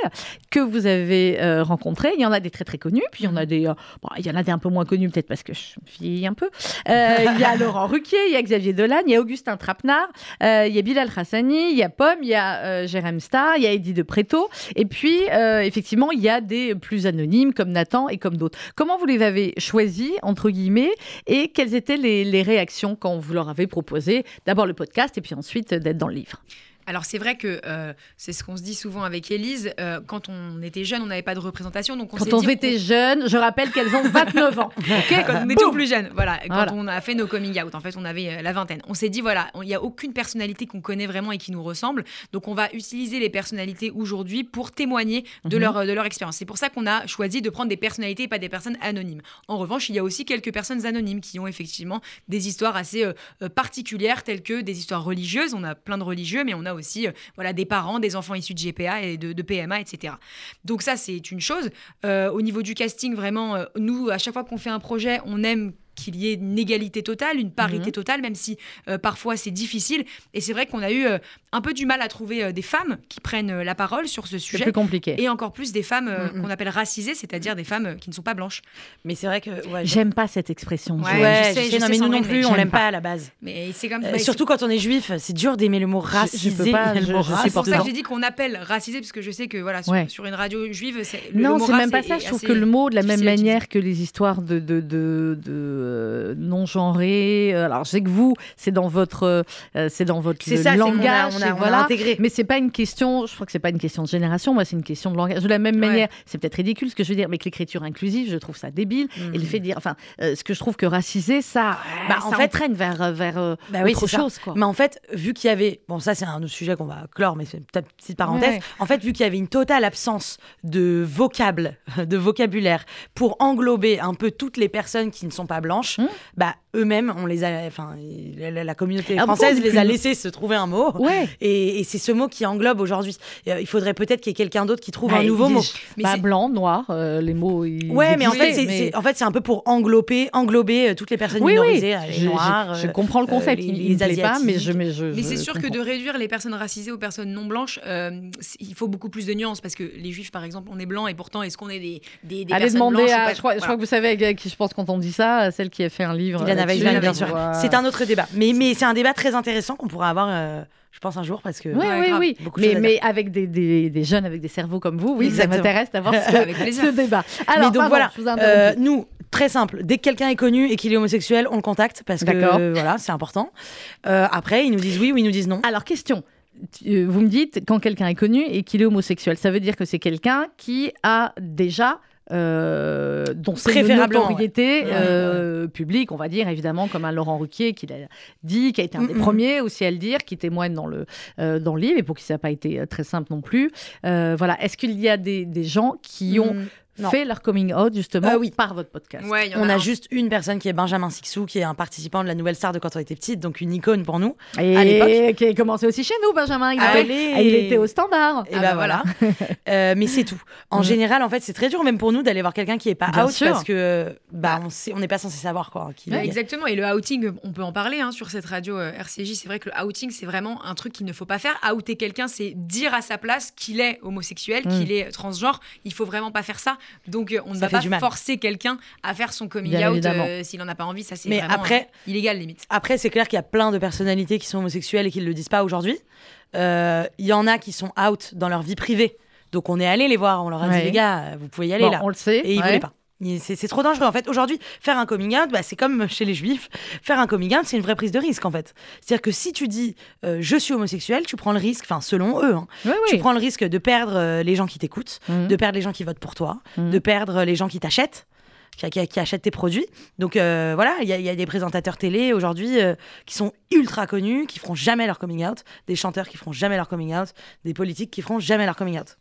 que vous avez rencontrées. Il y en a des très très connus, puis il y en a des, bon, il y en a des un peu moins connus peut-être parce que je vieillis un peu. Il y a Laurent Ruquier, il y a Xavier Dolan, il y a Augustin Trapenard, euh, il y a Bilal Hassani, il y a Pomme, il y a euh, Jérém Star, il y a Eddie de Préto, et puis euh, effectivement il y a des plus anonymes comme Nathan et comme d'autres. Comment vous les avez choisis entre guillemets et quelles étaient les, les réactions quand vous leur avez proposé d'abord le podcast et puis ensuite d'être dans le livre? Alors c'est vrai que euh, c'est ce qu'on se dit souvent avec Élise. euh, quand on était jeune, on n'avait pas de représentation, donc on Quand on dit, était jeune, je rappelle qu'elles ont 29 ans. Quand on était Boum plus jeune, voilà, quand on a fait nos coming out, en fait, on avait euh, la vingtaine. On s'est dit, voilà, il n'y a aucune personnalité qu'on connaît vraiment et qui nous ressemble, donc on va utiliser les personnalités aujourd'hui pour témoigner de Mhm. leur, de leur expérience. C'est pour ça qu'on a choisi de prendre des personnalités et pas des personnes anonymes. En revanche, il y a aussi quelques personnes anonymes qui ont effectivement des histoires assez euh, particulières, telles que des histoires religieuses. On a plein de religieux, mais on a aussi euh, voilà, des parents, des enfants issus de GPA et de, de PMA, etc. Donc ça, c'est une chose. Euh, au niveau du casting, vraiment, euh, nous, à chaque fois qu'on fait un projet, on aime qu'il y ait une égalité totale, une parité Mhm. totale, même si euh, parfois c'est difficile. Et c'est vrai qu'on a eu euh, un peu du mal à trouver euh, des femmes qui prennent euh, la parole sur ce C'est sujet. plus compliqué. Et encore plus des femmes euh, Mhm. qu'on appelle racisées, c'est-à-dire des femmes euh, qui ne sont pas blanches. Mais c'est vrai que. Ouais, J'aime pas cette expression. Ouais, je- Ouais, je sais, je non, mais nous non plus, on l'aime pas. pas à la base. Mais c'est comme Euh, surtout quand on est juif, c'est dur d'aimer le mot je peux racisé. pas, le je- mot je race. c'est pour ça que j'ai dit qu'on appelle racisé, parce que je sais que voilà, sur, Ouais. sur une radio juive, c'est le, Non, c'est même pas ça. Je trouve que le mot, de la même manière que les histoires de, de, de, de, euh, non-genrés. euh, Alors, je sais que vous, c'est dans votre, euh, c'est dans votre C'est ça, c'est qu'on a- langage. on a, et on a voilà. intégré. Mais c'est pas une question, je crois que c'est pas une question de génération, moi c'est une question de langage. De la même Ouais. manière, c'est peut-être ridicule ce que je veux dire, mais que l'écriture inclusive, je trouve ça débile. Mhm. Et le fait de dire, enfin, euh, ce que je trouve que raciser, ça, Bah, ça en fait- entraîne vers, vers Bah oui, autre chose. Quoi. Mais en fait, vu qu'il y avait, bon ça c'est un autre sujet qu'on va clore, mais c'est une petite- petite parenthèse. Ouais. En fait, vu qu'il y avait une totale absence de vocable, de vocabulaire pour englober un peu toutes les personnes qui ne sont pas blanches, Hmm. bah eux-mêmes, on les a, enfin la, communauté Ah, française les a laissés se trouver un mot. Ouais. Et, et c'est ce mot qui englobe aujourd'hui. Euh, il faudrait peut-être qu'il y ait quelqu'un d'autre qui trouve Bah, un nouveau il- mot. Mais bah, blanc, noir, euh, les mots. ils Ouais, mais en fait, c'est mais- c'est- en fait, c'est un peu pour englober, englober euh, toutes les personnes Oui, oui, minorisées, euh, les je, je- noirs. je euh, comprends le concept. les- il, les il pas, mais je, mais je, Mais c'est sûr que de réduire les personnes racisées aux personnes non blanches, euh, il faut beaucoup plus de nuances parce que les juifs, par exemple, on est blancs et pourtant, est-ce qu'on est des, des, des Allez personnes demander blanches ou à. pas Je crois, je Voilà. crois que vous savez à qui je pense quand on dit ça, à celle qui a fait un livre. Bien sûr. C'est un autre débat. Mais, mais c'est un débat très intéressant qu'on pourra avoir, euh, je pense, un jour parce que. Oui, Ouais, oui, grave. oui. Beaucoup Mais, avec des, des, des jeunes avec des cerveaux comme vous, oui, Exactement. ça m'intéresse d'avoir ce, Avec plaisir. ce débat. Alors, mais donc pardon, voilà, euh, nous, très simple, dès que quelqu'un est connu et qu'il est homosexuel, on le contacte parce que euh, voilà, c'est important. Euh, après, ils nous disent oui ou ils nous disent non. Alors, question. Euh, Vous me dites, quand quelqu'un est connu et qu'il est homosexuel, ça veut dire que c'est quelqu'un qui a déjà. Euh, dont c'est une notoriété ouais. euh, publique, on va dire évidemment, comme un Laurent Ruquier qui l'a dit, qui a été un des Mm, premiers aussi à le dire, qui témoigne dans le dans le livre et pour qui ça n'a pas été euh, très simple non plus. Euh, voilà, est-ce qu'il y a des, des gens qui ont Mm, non. fait leur coming out justement Euh, oui. par votre podcast Ouais, On a un. juste une personne qui est Benjamin Sixou, qui est un participant de la Nouvelle Star de quand on était petite, donc une icône pour nous. Et à l'époque. qui a commencé aussi chez nous, Benjamin. Il, Ah, était, allez. ah, il était au standard. Et Ah bah bah voilà. Euh, mais c'est tout. En Mm. général, en fait, c'est très dur même pour nous d'aller voir quelqu'un qui est pas Bien out sûr. parce que bah on sait, on n'est pas censé savoir quoi. qu'il Ouais, est- exactement. Et le outing, on peut en parler hein, sur cette radio euh, RCJ. C'est vrai que le outing, c'est vraiment un truc qu'il ne faut pas faire. Outer quelqu'un, c'est dire à sa place qu'il est homosexuel, Mm. qu'il est transgenre. Il faut vraiment pas faire ça. Donc, euh, on ne va pas forcer quelqu'un à faire son coming Bien out euh, s'il en a pas envie. Ça, c'est Mais vraiment après- euh, illégal limite. Après, c'est clair qu'il y a plein de personnalités qui sont homosexuelles et qui ne le disent pas aujourd'hui. Il y en a qui sont out dans leur vie privée. Donc on est allé les voir, on leur a Ouais. dit les gars, vous pouvez y aller Bon, là. on le sait. Et ils ouais. voulaient pas. C'est trop dangereux en fait. Aujourd'hui, faire un coming out, bah, c'est comme chez les juifs. Faire un coming out, c'est une vraie prise de risque en fait. C'est-à-dire que si tu dis euh, je suis homosexuel, tu prends le risque, enfin selon eux, hein, Oui, tu prends le risque de perdre euh, les gens qui t'écoutent, Mhm. de perdre les gens qui votent pour toi, Mhm. de perdre les gens qui t'achètent. Qui, qui- qui achètent tes produits. Donc euh, voilà, il y, a- il y a des présentateurs télé aujourd'hui euh, qui sont ultra connus, qui feront jamais leur coming out, des chanteurs qui feront jamais leur coming out, des politiques qui feront jamais leur coming out.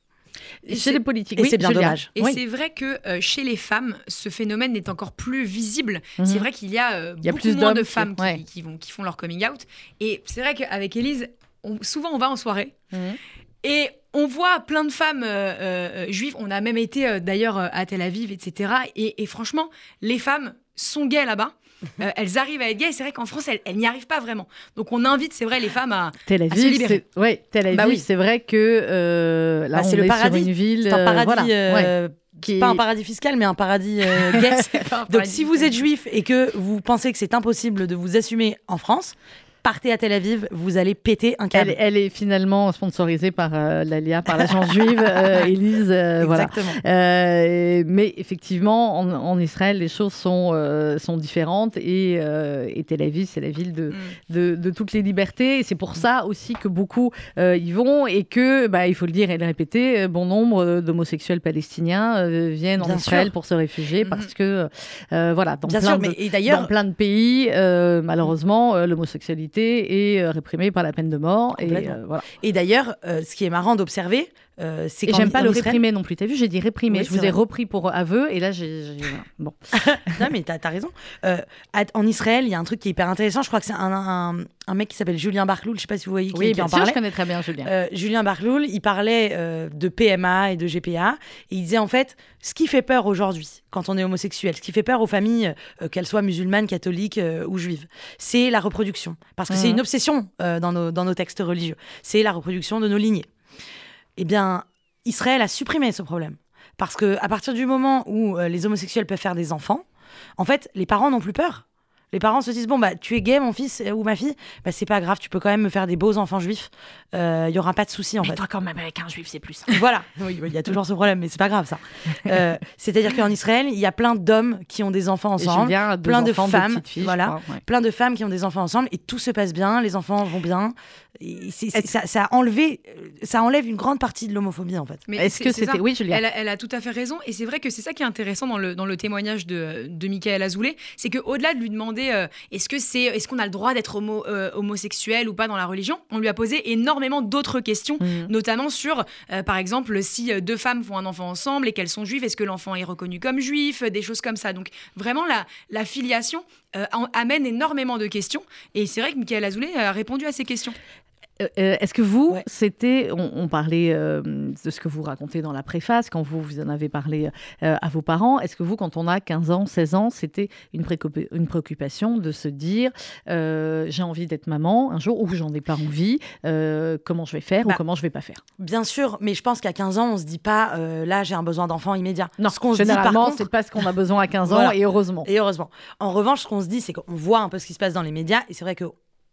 Et Chez c'est- les politiques. et oui, c'est bien dommage. Et Oui. c'est vrai que euh, chez les femmes, ce phénomène est encore plus visible. Mhm. C'est vrai qu'il y a, euh, y a beaucoup plus moins de femmes qui, ouais. qui vont, qui font leur coming out. Et c'est vrai qu'avec Élise, on- souvent on va en soirée Mhm. et on voit plein de femmes euh, juives. On a même été d'ailleurs à Tel Aviv, etc. Et, et franchement, les femmes sont gays là-bas. Euh, elles arrivent à être gays. C'est vrai qu'en France, elles, elles n'y arrivent pas vraiment. Donc on invite, c'est vrai, les femmes à. Tel à se Aviv, libérer. ouais, Tel Aviv, Bah oui. c'est vrai que euh, là Bah, on le est paradis. sur une ville, C'est un euh, paradis, voilà, ouais, euh, qui- pas un paradis fiscal, mais un paradis euh, gay. Un Donc paradis si vous êtes juif et que vous pensez que c'est impossible de vous assumer en France, partez à Tel Aviv, vous allez péter un câble. Elle, elle est finalement sponsorisée par euh, l'ALIA, par l'agence juive euh, Élise. euh, voilà. Euh, mais effectivement, en, en Israël, les choses sont, euh, sont différentes et, et Tel Aviv, c'est la ville de, Mm. de, de toutes les libertés. Et c'est pour ça aussi que beaucoup y vont et que, bah, il faut le dire et le répéter, bon nombre d'homosexuels palestiniens viennent en Israël sûr. pour se réfugier Mhm. parce que, voilà, dans Bien plein sûr, de- mais et dans plein de pays, malheureusement, l'homosexualité est euh, réprimée par la peine de mort. Et, euh, voilà. et d'ailleurs, euh, ce qui est marrant d'observer, euh, c'est Et j'aime pas le Israël- réprimer non plus. T'as vu, j'ai dit réprimer. Oui, je vous ai repris pour aveu et là, j'ai. Bon. Non, mais t'as as raison. Euh, à- en Israël, il y a un truc qui est hyper intéressant. Je crois que c'est un, un, un mec qui s'appelle Julien Barcloul. Je sais pas si vous voyez qui, Oui, qui bien en sûr, parlait. je connais très bien Julien. Euh, Julien Barloul, il parlait euh, de PMA et de GPA. Et il disait en fait, ce qui fait peur aujourd'hui, quand on est homosexuel, ce qui fait peur aux familles, qu'elles soient musulmanes, catholiques ou juives, c'est la reproduction. Parce que c'est Mhm. une obsession dans, nos, dans nos textes religieux. C'est la reproduction de nos lignées. Eh bien, Israël a supprimé ce problème. Parce que à partir du moment où euh, les homosexuels peuvent faire des enfants, en fait, les parents n'ont plus peur. Les parents se disent bon bah tu es gay mon fils euh, ou ma fille, bah c'est pas grave, tu peux quand même me faire des beaux enfants juifs. Il y aura pas de souci en fait. quand même, avec un juif, c'est plus Voilà, oui, il y a toujours ce problème, mais c'est pas grave ça. Euh, C'est-à-dire qu'en Israël, il y a plein d'hommes qui ont des enfants ensemble, Julien plein de enfants, femmes, filles, voilà. crois, ouais. plein de femmes qui ont des enfants ensemble, et tout se passe bien, les enfants vont bien. Et c'est- c'est- ça, ça a enlevé, euh, ça enlève une grande partie de l'homophobie en fait. Mais Est-ce c'est- que c'est c'était. Oui, Julien. Elle a, elle a tout à fait raison. Et c'est vrai que c'est ça qui est intéressant dans le, dans le témoignage de, de Michael Azoulay. C'est qu'au-delà de lui demander euh, est-ce que c'est, est-ce qu'on a le droit d'être homo- euh, homosexuel ou pas dans la religion, on lui a posé énormément d'autres questions, Mhm. notamment sur, euh, par exemple, si deux femmes font un enfant ensemble et qu'elles sont juives, est-ce que l'enfant est reconnu comme juif, des choses comme ça. Donc vraiment, la, la filiation amène énormément de questions. Et c'est vrai que Michael Azoulay a répondu à ces questions. Euh, euh, Est-ce que vous, Ouais. c'était, on, on parlait euh, de ce que vous racontez dans la préface, quand vous, vous en avez parlé euh, à vos parents, est-ce que vous, quand on a 15 ans, 16 ans, c'était une, préoccup- une préoccupation de se dire, j'ai envie d'être maman un jour ou j'en ai pas envie, comment je vais faire Bah, ou comment je vais pas faire? Bien sûr, mais je pense qu'à 15 ans, on se dit pas là j'ai un besoin d'enfant immédiat. Non, ce qu'on se dit par généralement, contre, c'est pas ce qu'on a besoin à 15 ans Voilà. et heureusement. Et heureusement. En revanche, ce qu'on se dit, c'est qu'on voit un peu ce qui se passe dans les médias. Et c'est vrai que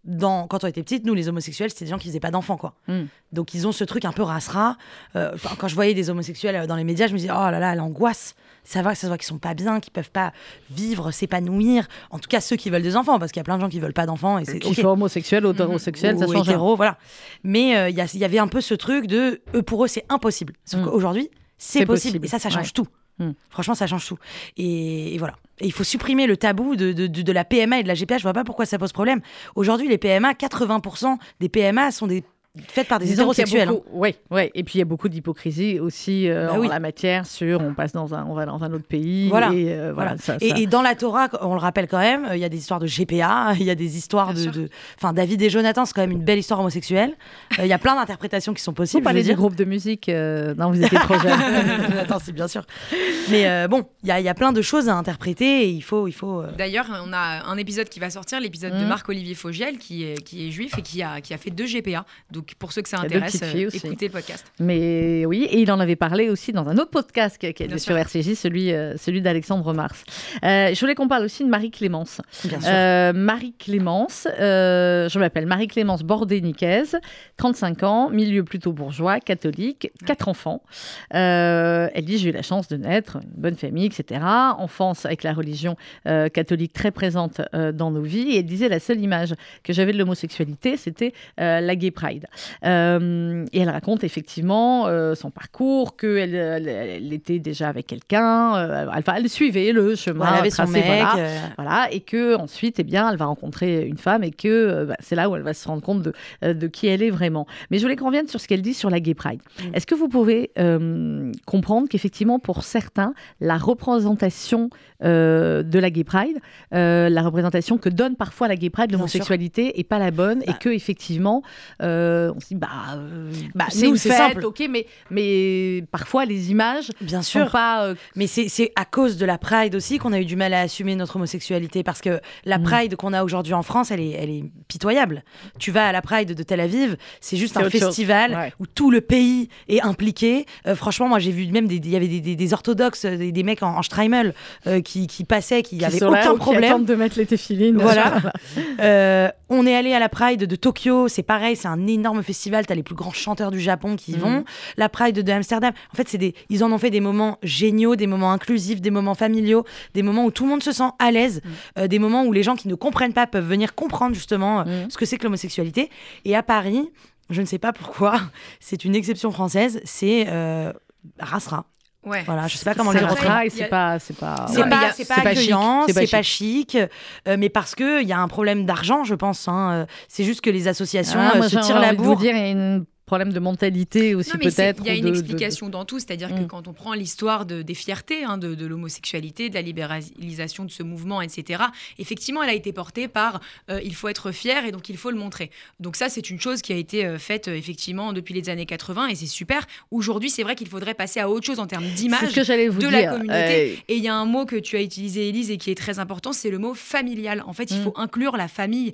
dans, quand on était petite, nous, les homosexuels, c'était des gens qui faisaient pas d'enfants, quoi. Mm. Donc, ils ont ce truc un peu rasera. Euh, quand je voyais des homosexuels euh, dans les médias, je me disais, oh là là, l'angoisse. Ça va, ça se voit qu'ils sont pas bien, qu'ils peuvent pas vivre, s'épanouir. En tout cas, ceux qui veulent des enfants, parce qu'il y a plein de gens qui veulent pas d'enfants. Et c'est Qu'ils ok. soient homosexuels, hétérosexuels, ça Ou change hétéro, voilà. Mais euh, il y, avait un peu ce truc de, eux, pour eux, c'est impossible. Sauf Mm. qu'aujourd'hui, c'est C'est possible. possible. Et ça, ça change Ouais. tout. Mm. Franchement, ça change tout. Et, voilà. Et il faut supprimer le tabou de- de la PMA et de la GPA. Je vois pas pourquoi ça pose problème. Aujourd'hui, les PMA, 80% des PMA sont des faites par des hétérosexuels. hein. Oui, ouais. et puis il y a beaucoup d'hypocrisie aussi euh, Bah en oui. la matière sur on passe dans un, on va dans un autre pays. Voilà. Et, euh, voilà, Voilà. ça- Et, ça- et dans la Torah, on le rappelle quand même, il y a des histoires de GPA, il y a des histoires Bien de, Enfin, David et Jonathan, c'est quand même une belle histoire homosexuelle. Euh, Il y a plein d'interprétations qui sont Vous possibles. je parlez du dire. groupe de musique euh, Non, vous étiez trop jeune. Attends, c'est bien sûr. Mais euh, bon, il y, a- il y a plein de choses à interpréter et il faut. Il faut euh, D'ailleurs, on a un épisode qui va sortir, l'épisode de Mhm. Marc-Olivier Fogiel, qui est, qui est juif et qui a, qui a fait deux GPA. Donc, pour ceux que ça intéresse, euh, aussi. écoutez le podcast. Mais oui, et il en avait parlé aussi dans un autre podcast qui, est sur. RCJ, celui, euh, celui d'Alexandre Mars. Euh, je voulais qu'on parle aussi de Marie-Clémence. bien sûr. Euh, Marie-Clémence, euh, je m'appelle Marie-Clémence Bordé-Nicaise, 35 ans, milieu plutôt bourgeois, catholique, quatre enfants. Euh, elle dit J'ai eu la chance de naître, une bonne famille, etc. Enfance avec la religion euh, catholique très présente euh, dans nos vies. Et elle disait La seule image que j'avais de l'homosexualité, c'était euh, la Gay Pride. Euh, et elle raconte effectivement euh, son parcours, qu'elle elle, elle était déjà avec quelqu'un, euh, elle, elle suivait le chemin. elle avait son mec. voilà. Voilà, et que ensuite, eh bien, elle va rencontrer une femme et que bah, c'est là où elle va se rendre compte de, de qui elle est vraiment. Mais je voulais qu'on revienne sur ce qu'elle dit sur la Gay Pride. Mm. Est-ce que vous pouvez comprendre qu'effectivement, pour certains, la représentation de la Gay Pride, la représentation que donne parfois la Gay Pride, Bien l'homosexualité, est pas la bonne et Bah. que effectivement, euh, euh, on se dit, bah, euh, Bah, c'est une fête, simple. ok, mais, mais parfois les images Bien sont sûr. pas. euh, Mais c'est à cause de la Pride aussi qu'on a eu du mal à assumer notre homosexualité parce que la Mm. Pride qu'on a aujourd'hui en France, elle est, elle est pitoyable. Tu vas à la Pride de Tel Aviv, c'est juste un festival Ouais. où tout le pays est impliqué. Euh, franchement, moi j'ai vu même des, il y avait des, des- des orthodoxes, des, des mecs en, en Streimel euh, qui, qui passaient, qui qui avaient là aucun qui problème. de mettre les téfilines. Voilà. Euh, on est allé à la Pride de Tokyo, c'est pareil, c'est un énorme festival. T'as les plus grands chanteurs du Japon qui y vont. La Pride de Amsterdam, en fait, c'est des, ils en ont fait des moments géniaux, des moments inclusifs, des moments familiaux, des moments où tout le monde se sent à l'aise, euh, des moments où les gens qui ne comprennent pas peuvent venir comprendre justement euh, Mm. ce que c'est que l'homosexualité. Et à Paris, je ne sais pas pourquoi, c'est une exception française, c'est euh, Rasra. Ouais. Voilà, je sais pas comment le dire c'est a- pas, c'est pas. C'est ouais. pas, c'est pas c'est pas chic, accueillant, c'est pas chic, euh, mais parce que il y a un problème d'argent, je pense. hein, euh, C'est juste que les associations Ah, euh, moi, se tirent la vous bourre. dire, il y a un problème de mentalité aussi peut-être. Il y a une de- de- explication dans tout, c'est-à-dire que Mm. quand on prend l'histoire de, des fiertés, hein, de, l'homosexualité, de la libéralisation de ce mouvement, etc., effectivement, elle a été portée par euh, il faut être fier et donc il faut le montrer. Donc ça, c'est une chose qui a été euh, faite euh, effectivement depuis les années 80 et c'est super. Aujourd'hui, c'est vrai qu'il faudrait passer à autre chose en termes d'image de dire. la communauté. Et il y a un mot que tu as utilisé, Élise, et qui est très important, c'est le mot familial. En fait, il Mm. faut inclure la famille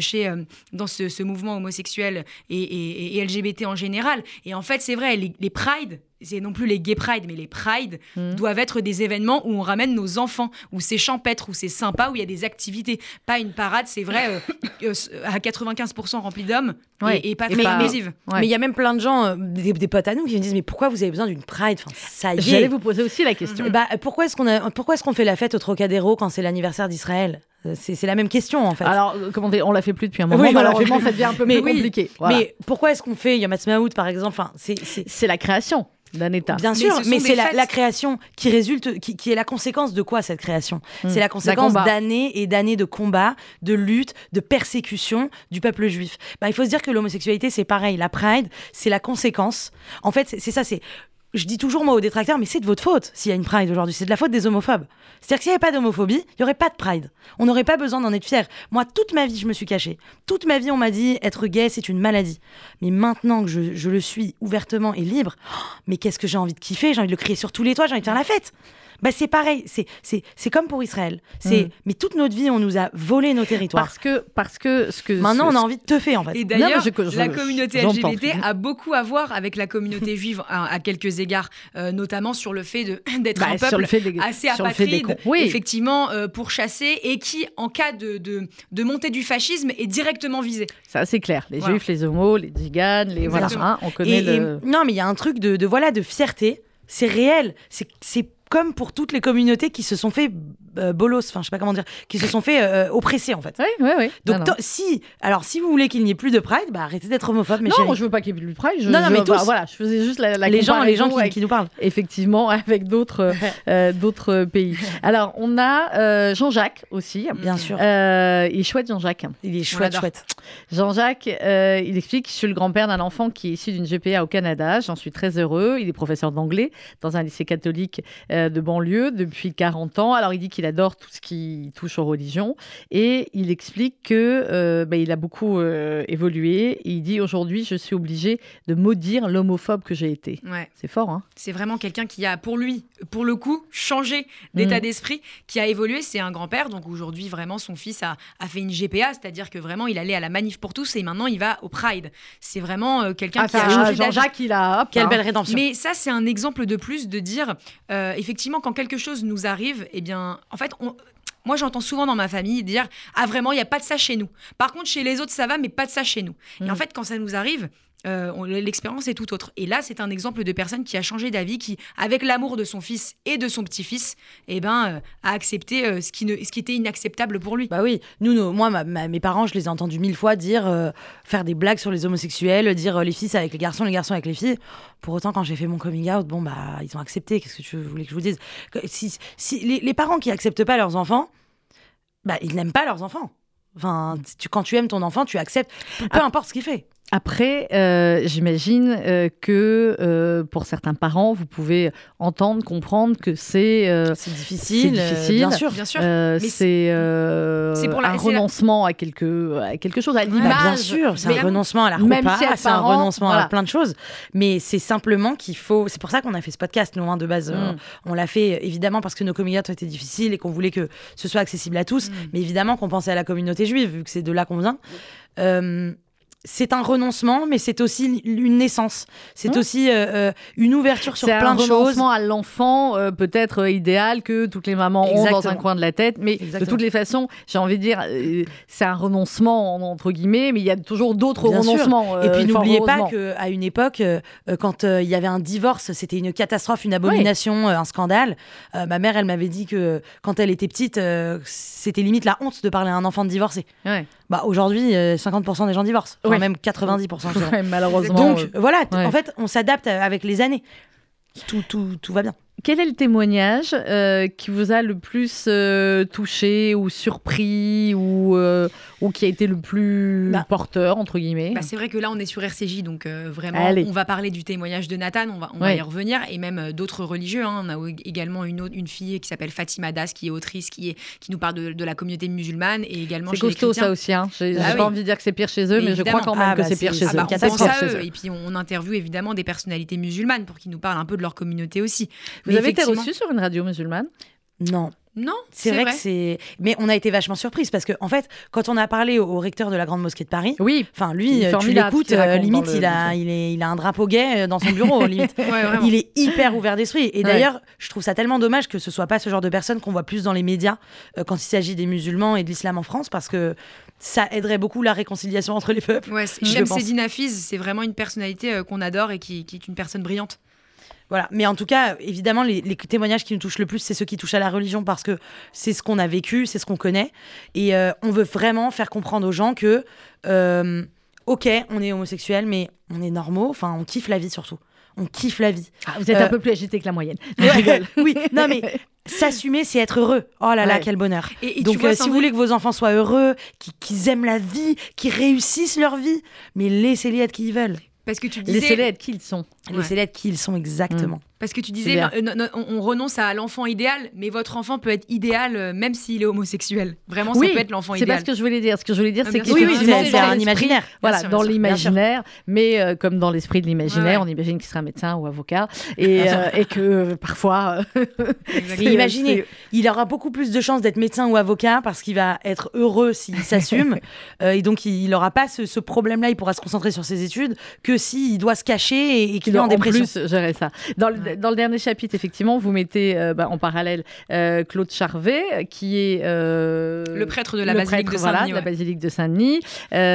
chez, dans ce, ce mouvement homosexuel et, et- et LGBT en général. Et en fait, c'est vrai, les, les prides, c'est non plus les gay pride, mais les prides Mm. doivent être des événements où on ramène nos enfants, où c'est champêtre, où c'est sympa, où il y a des activités. Pas une parade, c'est vrai, euh, euh, à 95% rempli d'hommes Ouais. et, et pas Et très. Ouais. Mais il y a même plein de gens, euh, des, des potes à nous, qui me disent mais pourquoi vous avez besoin d'une pride? Enfin, ça y J'allais est. vous poser aussi la question. Bah, pourquoi est-ce qu'on est-ce qu'on fait la fête au Trocadéro quand c'est l'anniversaire d'Israël? C'est, c'est la même question en fait. Alors, euh, comment dire, on l'a fait plus depuis un moment, Oui, malheureusement, ça devient un peu Mais plus oui, compliqué. Voilà. Mais pourquoi est-ce qu'on fait Ha'atzmaut par exemple? Enfin, c'est, la création d'un État. Bien sûr, mais c'est la, création qui résulte, qui, qui est la conséquence de quoi cette création? Hmm. C'est la conséquence d'années et d'années de combat, de lutte, de persécution du peuple juif. Bah, il faut se dire que l'homosexualité, c'est pareil. La Pride, c'est la conséquence. En fait, c'est ça, c'est. Je dis toujours moi aux détracteurs, mais c'est de votre faute s'il y a une Pride aujourd'hui. C'est de la faute des homophobes. C'est-à-dire que s'il n'y avait pas d'homophobie, il n'y aurait pas de Pride. On n'aurait pas besoin d'en être fier. Moi, toute ma vie, je me suis cachée. Toute ma vie, on m'a dit être gay, c'est une maladie. Mais maintenant que je, le suis ouvertement et libre, oh, mais qu'est-ce que j'ai envie de kiffer? J'ai envie de le crier sur tous les toits, j'ai envie de faire la fête. Bah, c'est pareil, c'est, c'est, c'est comme pour Israël. C'est, Mm. Mais toute notre vie, on nous a volé nos territoires. Parce que, parce que ce que. Maintenant, ce- on a envie de te faire, en fait. Et d'ailleurs, la communauté. LGBT a beaucoup à voir avec la communauté juive à, à quelques égards, euh, notamment sur le fait de- d'être Bah, un sur peuple le fait des- assez sur le fait des apatride. Oui. effectivement, euh, pourchassé, et qui, en cas de, de, de montée du fascisme, est directement visé. Ça, c'est clair. Les Voilà. juifs, les homos, les tziganes, les. Voilà, hein, on connaît Et- et- le. non, mais il y a un truc de, de, voilà de fierté. C'est réel. C'est c'est comme pour toutes les communautés qui se sont fait euh, bolos, enfin je sais pas comment dire, qui se sont fait euh, oppresser en fait. Oui, oui, oui. Donc Non, non. to- si, alors si vous voulez qu'il n'y ait plus de Pride, bah arrêtez d'être homophobe, mes Non, chéris. je veux pas qu'il y ait plus de pride. Je, Non, non, je- mais bah, tous. voilà, je faisais juste la, la les gens, les gens qui, avec- qui nous parlent. effectivement avec d'autres euh, d'autres pays. Alors on a euh, Jean-Jacques aussi. Bien sûr. Euh, il est chouette Jean-Jacques. Il est chouette, chouette. Jean-Jacques, euh, il explique Je suis le grand-père d'un enfant qui est issu d'une GPA au Canada. J'en suis très heureux. Il est professeur d'anglais dans un lycée catholique euh, de banlieue depuis 40 ans. Alors, il dit qu'il adore tout ce qui touche aux religions. Et il explique que euh, bah, il a beaucoup euh, évolué. Et il dit Aujourd'hui, je suis obligé de maudire l'homophobe que j'ai été. Ouais. C'est fort, hein C'est vraiment quelqu'un qui a, pour lui, pour le coup, changé d'état Mm. d'esprit, qui a évolué. C'est un grand-père, donc aujourd'hui, vraiment, son fils a, a fait une GPA, c'est-à-dire que vraiment, il allait à la manif pour tous et maintenant, il va au Pride. C'est vraiment euh, quelqu'un qui a changé. Jean-Jacques, il a. hop, Quelle hein. belle rédemption. Mais ça, c'est un exemple de plus de dire, effectivement, quand quelque chose nous arrive, eh bien, en fait, on- moi, j'entends souvent dans ma famille dire Ah, vraiment, il n'y a pas de ça chez nous. Par contre, chez les autres, ça va, mais pas de ça chez nous. Et Mm. en fait, quand ça nous arrive, euh, l'expérience est tout autre. Et là, c'est un exemple de personne qui a changé d'avis, qui, avec l'amour de son fils et de son petit-fils, eh ben, euh, a accepté euh, ce, qui ne, ce qui était inacceptable pour lui. Bah oui, nous, nos- moi, ma- ma- mes parents, je les ai entendus mille fois dire, faire des blagues sur les homosexuels, dire les c'est avec les garçons, les garçons avec les filles. Pour autant, quand j'ai fait mon coming out, bon bah, ils ont accepté. Qu'est-ce que tu voulais que je vous dise? Si, si les, les parents qui acceptent pas leurs enfants, bah ils n'aiment pas leurs enfants. Enfin, tu, quand tu aimes ton enfant, tu acceptes, peu Ah. importe ce qu'il fait. Après, euh, j'imagine euh, que euh, pour certains parents, vous pouvez entendre, comprendre que c'est euh, C'est difficile, C'est euh, difficile. bien sûr. Bien sûr. euh, c'est euh, c'est pour la- un c'est la- renoncement à quelque, à quelque chose, à Bah, l'image. bien sûr, c'est un renoncement à la repas, si c'est un renoncement voilà. à plein de choses. Mais c'est simplement qu'il faut. C'est pour ça qu'on a fait ce podcast. Nous, hein, de base, euh, Mm. on l'a fait évidemment parce que nos out étaient difficiles et qu'on voulait que ce soit accessible à tous. Mm. Mais évidemment qu'on pensait à la communauté juive, vu que c'est de là qu'on vient. Euh, c'est un renoncement, mais c'est aussi une naissance. C'est Mm. aussi euh, euh, une ouverture sur C'est plein un de choses. renoncement à l'enfant, euh, peut-être euh, idéal que toutes les mamans ont dans un coin de la tête. Mais de toutes les façons, j'ai envie de dire, c'est un renoncement en- entre guillemets, mais il y a toujours d'autres renoncements. Et puis n'oubliez pas qu'à une époque, quand il y avait un divorce, c'était une catastrophe, une abomination, un scandale. Ma mère, elle m'avait dit que quand elle était petite, c'était limite la honte de parler à un enfant de divorcé. Ouais. Bah aujourd'hui, euh, 50% des gens divorcent, enfin Ouais. même 90%. je dirais. Ouais, malheureusement. Donc euh, voilà, ouais. en fait, on s'adapte euh, avec les années. Tout, tout, tout va bien. Quel est le témoignage euh, qui vous a le plus euh, touché ou surpris ou, euh, ou qui a été le plus Bah. porteur, entre guillemets? Bah, c'est vrai que là, on est sur RCJ, donc euh, vraiment, Allez. on va parler du témoignage de Nathan, on va, on y revenir, et même euh, d'autres religieux. hein. On a également une, autre, une fille qui s'appelle Fatima Das, qui est autrice, qui, est, qui nous parle de, de la communauté musulmane, et également C'est costaud ça aussi. Hein. J'ai Ah oui. pas envie de dire que c'est pire chez eux, mais, je crois quand même Ah, que bah, c'est pire c'est- chez ah eux. bah, on on C'est pense pire à chez eux, eux? et puis on, on interviewe évidemment des personnalités musulmanes pour qu'ils nous parlent un peu de leur communauté aussi. Vous Mais avez été reçu sur une radio musulmane? Non, Non, c'est vrai, que c'est. Mais on a été vachement surprise parce que en fait, quand on a parlé au, au recteur de la grande mosquée de Paris. Oui. Enfin, lui, euh, tu l'écoutes, euh, limite, le il, a, il, est, il a un drapeau gay euh, dans son bureau, limite. Ouais. Il est hyper ouvert d'esprit. Et Ouais. d'ailleurs, je trouve ça tellement dommage que ce soit pas ce genre de personne qu'on voit plus dans les médias euh, quand il s'agit des musulmans et de l'islam en France, parce que ça aiderait beaucoup la réconciliation entre les peuples. Ouais, Shem Hafiz, c'est vraiment une personnalité euh, qu'on adore et qui, qui est une personne brillante. Voilà. Mais en tout cas, évidemment, les, les témoignages qui nous touchent le plus, c'est ceux qui touchent à la religion, parce que c'est ce qu'on a vécu, c'est ce qu'on connaît. Et euh, on veut vraiment faire comprendre aux gens que, euh, ok, on est homosexuel, mais on est normaux. Enfin, on kiffe la vie surtout. On kiffe la vie. Ah, vous êtes Euh, un peu plus agité que la moyenne. Oui, non mais s'assumer, c'est être heureux. Oh là là, Ouais. quel bonheur. Et, Donc, vois, euh, si vous voulez que vos enfants soient heureux, qu'ils qu'ils aiment la vie, qu'ils réussissent leur vie, mais laissez-les être qui ils veulent. parce que tu disais, Laissez-les être qui ils sont. Ouais. Laissez-les être qui ils sont exactement. Parce que tu disais, bien. no- no- on, on renonce à l'enfant idéal, mais votre enfant peut être idéal euh, même s'il est homosexuel. Vraiment, oui, ça peut être l'enfant c'est pas idéal. ce que je voulais dire. Ce que je voulais dire, Ah, c'est sûr. Oui, oui, qu'effectivement, c'est un imaginaire. Voilà, sûr, dans l'imaginaire, mais euh, comme dans l'esprit de l'imaginaire, Ouais, on imagine qu'il sera médecin ou avocat, et, euh, et que euh, parfois. euh, imaginez, il aura beaucoup plus de chances d'être médecin ou avocat parce qu'il va être heureux s'il s'assume. Euh, et donc, il n'aura pas ce, ce problème-là, il pourra se concentrer sur ses études que s'il doit se cacher et, et qu'il qu'il est en en dépression. plus gérer ça. Dans le, dans le dernier chapitre, effectivement, vous mettez euh, bah, en parallèle euh, Claude Charvet, qui est euh, Le prêtre de la basilique prêtre, de voilà, Saint-Denis. de la ouais. basilique de Saint-Denis,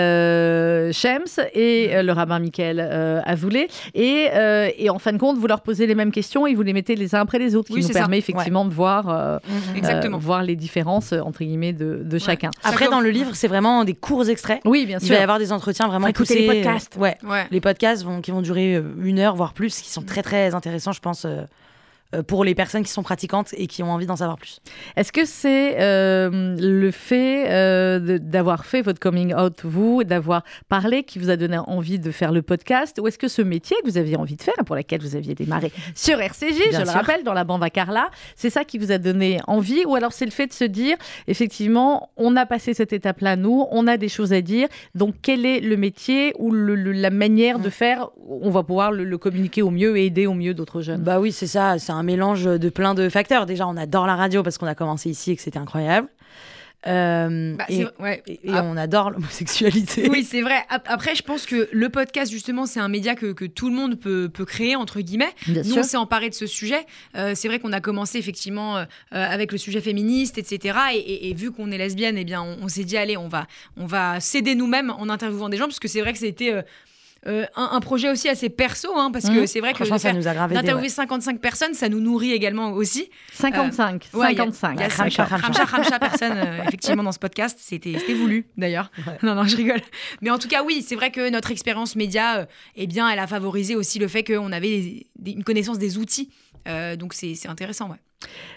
euh, Shems et euh, le rabbin Michael euh, Azoulay. Et, euh, et en fin de compte, vous leur posez les mêmes questions et vous les mettez les uns après les autres, qui Oui, nous c'est ça. permet effectivement de voir, euh, euh, voir les différences entre guillemets de, de chacun. Après, dans le livre, c'est vraiment des courts extraits. Oui, bien Il sûr. va y avoir des entretiens vraiment Faut écouter les podcasts. Ouais. Ouais. Les podcasts vont, qui vont durer une heure, voire plus, qui sont très très intéressants, je pense, euh, pour les personnes qui sont pratiquantes et qui ont envie d'en savoir plus. Est-ce que c'est euh, le fait euh, d'avoir fait votre coming out, vous, d'avoir parlé, qui vous a donné envie de faire le podcast? Ou est-ce que ce métier que vous aviez envie de faire, pour lequel vous aviez démarré sur RCJ, Bien je le rappelle, dans la bande à Carla, c'est ça qui vous a donné envie? Ou alors c'est le fait de se dire, effectivement, on a passé cette étape-là, nous, on a des choses à dire, donc quel est le métier ou le- le- la manière Mm. de faire? On va pouvoir le, le communiquer au mieux et aider au mieux d'autres jeunes. Bah oui, c'est ça, c'est un mélange de plein de facteurs. Déjà, on adore la radio parce qu'on a commencé ici et que c'était incroyable. Euh, Bah, et c'est- ouais. et- et Ah. on adore l'homosexualité. Oui, c'est vrai. Ap- Après, je pense que le podcast, justement, c'est un média que, que tout le monde peut, peut créer, entre guillemets. Bien Nous, on s'est emparé de ce sujet. Euh, c'est vrai qu'on a commencé effectivement euh, avec le sujet féministe, etc. Et, et- et vu qu'on est lesbienne, eh bien, on, on s'est dit allez, on va, on va s'aider nous-mêmes en interviewant des gens, parce que c'est vrai que c'était euh, un, un projet aussi assez perso, hein, parce que Mhm. c'est vrai que d'interviewer ouais. 55 personnes, ça nous nourrit également aussi. 55, Euh, Ouais, il y a- 55. Y a Ramcha, cinq- Ramcha. Ramcha, Ramcha, personne, euh, effectivement, dans ce podcast. C'était voulu, d'ailleurs. Non, non, je rigole. Mais en tout cas, oui, c'est vrai que notre expérience média, euh, eh bien, elle a favorisé aussi le fait qu'on avait des- des- une connaissance des outils donc c'est intéressant, ouais.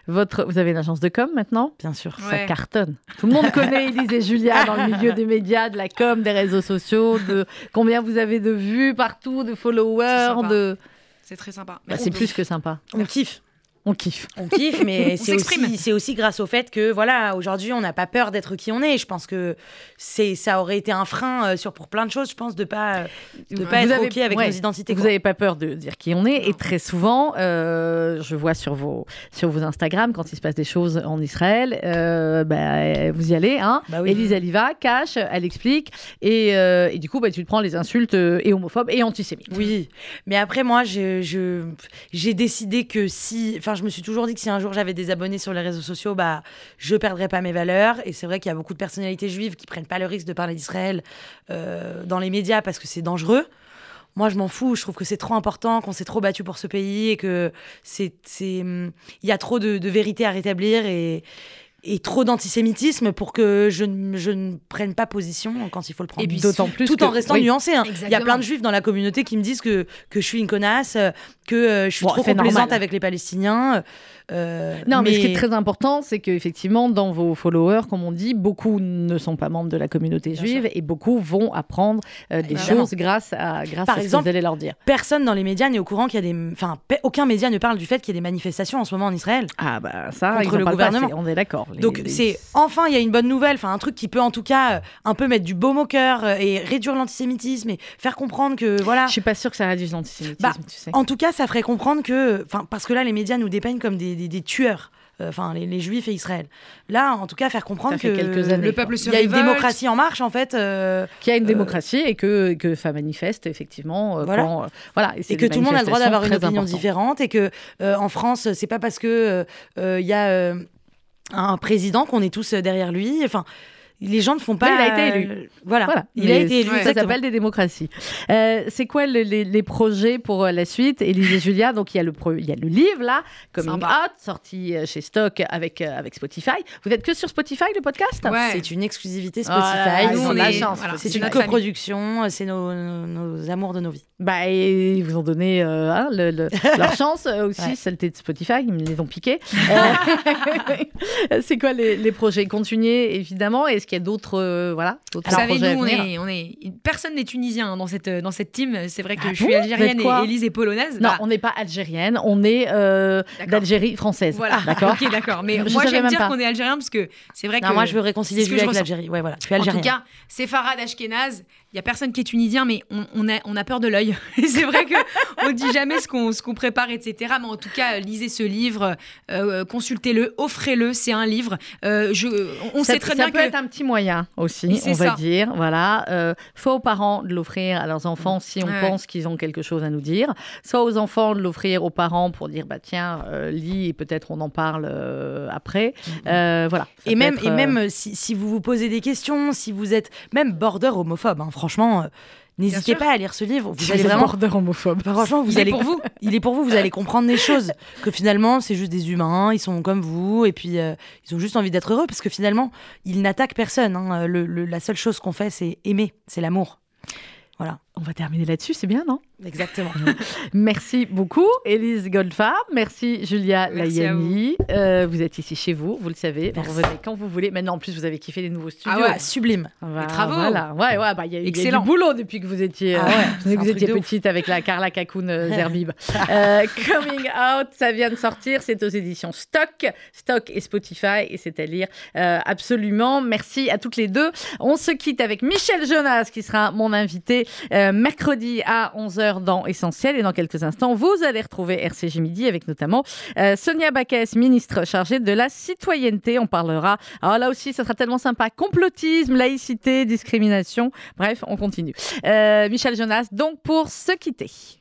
Votre, vous avez une agence de com maintenant? Bien sûr. Ça cartonne. Tout le monde connaît Elise et Julia dans le milieu des médias, de la com, des réseaux sociaux, de combien vous avez de vues partout, de followers, de... C'est très sympa. Bah, c'est plus que sympa. On kiffe. On kiffe. On kiffe, mais c'est aussi, aussi, grâce au fait que, voilà, aujourd'hui, on n'a pas peur d'être qui on est. Je pense que c'est, ça aurait été un frein euh, sur, pour plein de choses, je pense, de pas, de pas être OK avec nos identités. Vous n'avez pas peur de dire qui on est. Et très souvent, euh, je vois sur vos, sur vos Instagram, quand il se passe des choses en Israël, euh, bah, vous y allez. Hein bah Élise, elle y va, cache, elle explique. Et, et du coup, bah, tu te prends les insultes et homophobes et antisémites. Oui. Mais après, moi, je, je, j'ai décidé que si je me suis toujours dit que si un jour j'avais des abonnés sur les réseaux sociaux, bah, je perdrais pas mes valeurs. Et c'est vrai qu'il y a beaucoup de personnalités juives qui prennent pas le risque de parler d'Israël euh, dans les médias parce que c'est dangereux. Moi, je m'en fous. Je trouve que c'est trop important, qu'on s'est trop battu pour ce pays et que c'est, il y a trop de, de vérité à rétablir et, et trop d'antisémitisme pour que je, je, ne prenne pas position quand il faut le prendre. Et d'autant plus tout en restant nuancé. Hein. Il y a plein de juifs dans la communauté qui me disent que, que je suis une connasse, que euh, je suis trop complaisante avec les Palestiniens. Euh, non, mais... ce qui est très important, c'est qu'effectivement, dans vos followers, comme on dit, beaucoup ne sont pas membres de la communauté juive et beaucoup vont apprendre euh, des choses grâce à, grâce Par à exemple, ce que vous allez leur dire. Personne dans les médias n'est au courant qu'il y a des. Enfin, aucun média ne parle du fait qu'il y a des manifestations en ce moment en Israël. Ah, bah ça, contre le gouvernement. on est d'accord. Donc, c'est enfin, il y a une bonne nouvelle, enfin, un truc qui peut en tout cas euh, un peu mettre du baume au cœur et réduire l'antisémitisme et faire comprendre que voilà. Je suis pas sûre que ça réduise l'antisémitisme, bah, tu sais. En tout cas, ça ferait comprendre que. Enfin, parce que là, les médias nous dépeignent comme des, des tueurs. Euh, enfin les, juifs et Israël. Là, en tout cas, faire comprendre que le peuple il y a une démocratie en marche en fait. Euh, Qu'il y a une euh, démocratie et que, que ça manifeste effectivement. voilà. voilà et, que tout le monde a le droit d'avoir une opinion différente et que en France, c'est pas parce que il y a un président qu'on est tous derrière lui. Enfin les gens ne font pas. il a été élu. Voilà. Il a été élu. Ça s'appelle des démocraties. Euh, c'est quoi les, projets pour euh, la suite? Élise et Julia, donc il y, a le il y a le livre là, Coming Out, sorti euh, chez Stock avec, avec Spotify. Vous êtes que sur Spotify le podcast? C'est une exclusivité Spotify. Oh on la chance. c'est une coproduction. C'est nos, nos, amours de nos vies. Bah, ils vous ont donné hein, leur chance aussi, celle de Spotify. Ils me les ont piqués. c'est quoi les, les projets Continuer évidemment. Est-ce qu'il y a d'autres euh, voilà d'autres projets nous, on est, on est, personne n'est tunisien dans cette dans cette team. C'est vrai que ah je suis algérienne et Elise est polonaise. Non, bah. on n'est pas algérienne, on est euh, d'Algérie française. Voilà, d'accord. ok, d'accord. Mais moi j'aime dire qu'on est algérien parce que c'est vrai que moi je veux réconcilier avec l'Algérie. Ouais, voilà. Je suis algérienne. En tout cas, c'est Farad Ashkenaz il y a personne qui est tunisien, mais on, on, a, on a peur de l'œil. c'est vrai que on dit jamais ce qu'on qu'on prépare, etc. Mais en tout cas, lisez ce livre, euh, consultez-le, offrez-le. C'est un livre. Euh, je, on ça, sait très bien que ça peut être un petit moyen aussi, on va dire. Voilà, euh, soit aux parents de l'offrir à leurs enfants si on pense qu'ils ont quelque chose à nous dire, soit aux enfants de l'offrir aux parents pour dire bah tiens lis et peut-être on en parle après. Mm-hmm. voilà. Et même et même si, si, vous vous posez des questions, si vous êtes même border homophobe. Hein, franchement, euh, N'hésitez pas à lire ce livre. Vous allez vraiment homophobe. Franchement, vous il allez est pour vous. Il est pour vous. Vous allez comprendre des choses que finalement c'est juste des humains. Ils sont comme vous et puis euh, ils ont juste envie d'être heureux parce que finalement ils n'attaquent personne. Hein. la seule chose qu'on fait c'est aimer, c'est l'amour. Voilà. On va terminer là-dessus, c'est bien, non? Exactement. Merci beaucoup, Élise Goldfarb. Merci, Julia Layani. Euh, vous êtes ici chez vous, vous le savez. Vous revenez quand vous voulez. Maintenant, en plus, vous avez kiffé les nouveaux studios. Ah ouais, sublime. les travaux. Voilà. Ouais, ouais, bah, y, a, y a du boulot depuis que vous étiez, ah ouais, vous étiez petite avec la Carla Kakoun euh, Zerbib. euh, Coming Out, ça vient de sortir. C'est aux éditions Stock. Stock et Spotify. Et c'est à lire euh, absolument. Merci à toutes les deux. On se quitte avec Michel Jonas, qui sera mon invité. Euh, mercredi à 11h dans Essentiel. Et dans quelques instants, vous allez retrouver RCG Midi avec notamment euh, Sonia Baquès, ministre chargée de la citoyenneté. On parlera, alors là aussi, ça sera tellement sympa, complotisme, laïcité, discrimination. Bref, on continue. Euh, Michel Jonas, donc pour se quitter.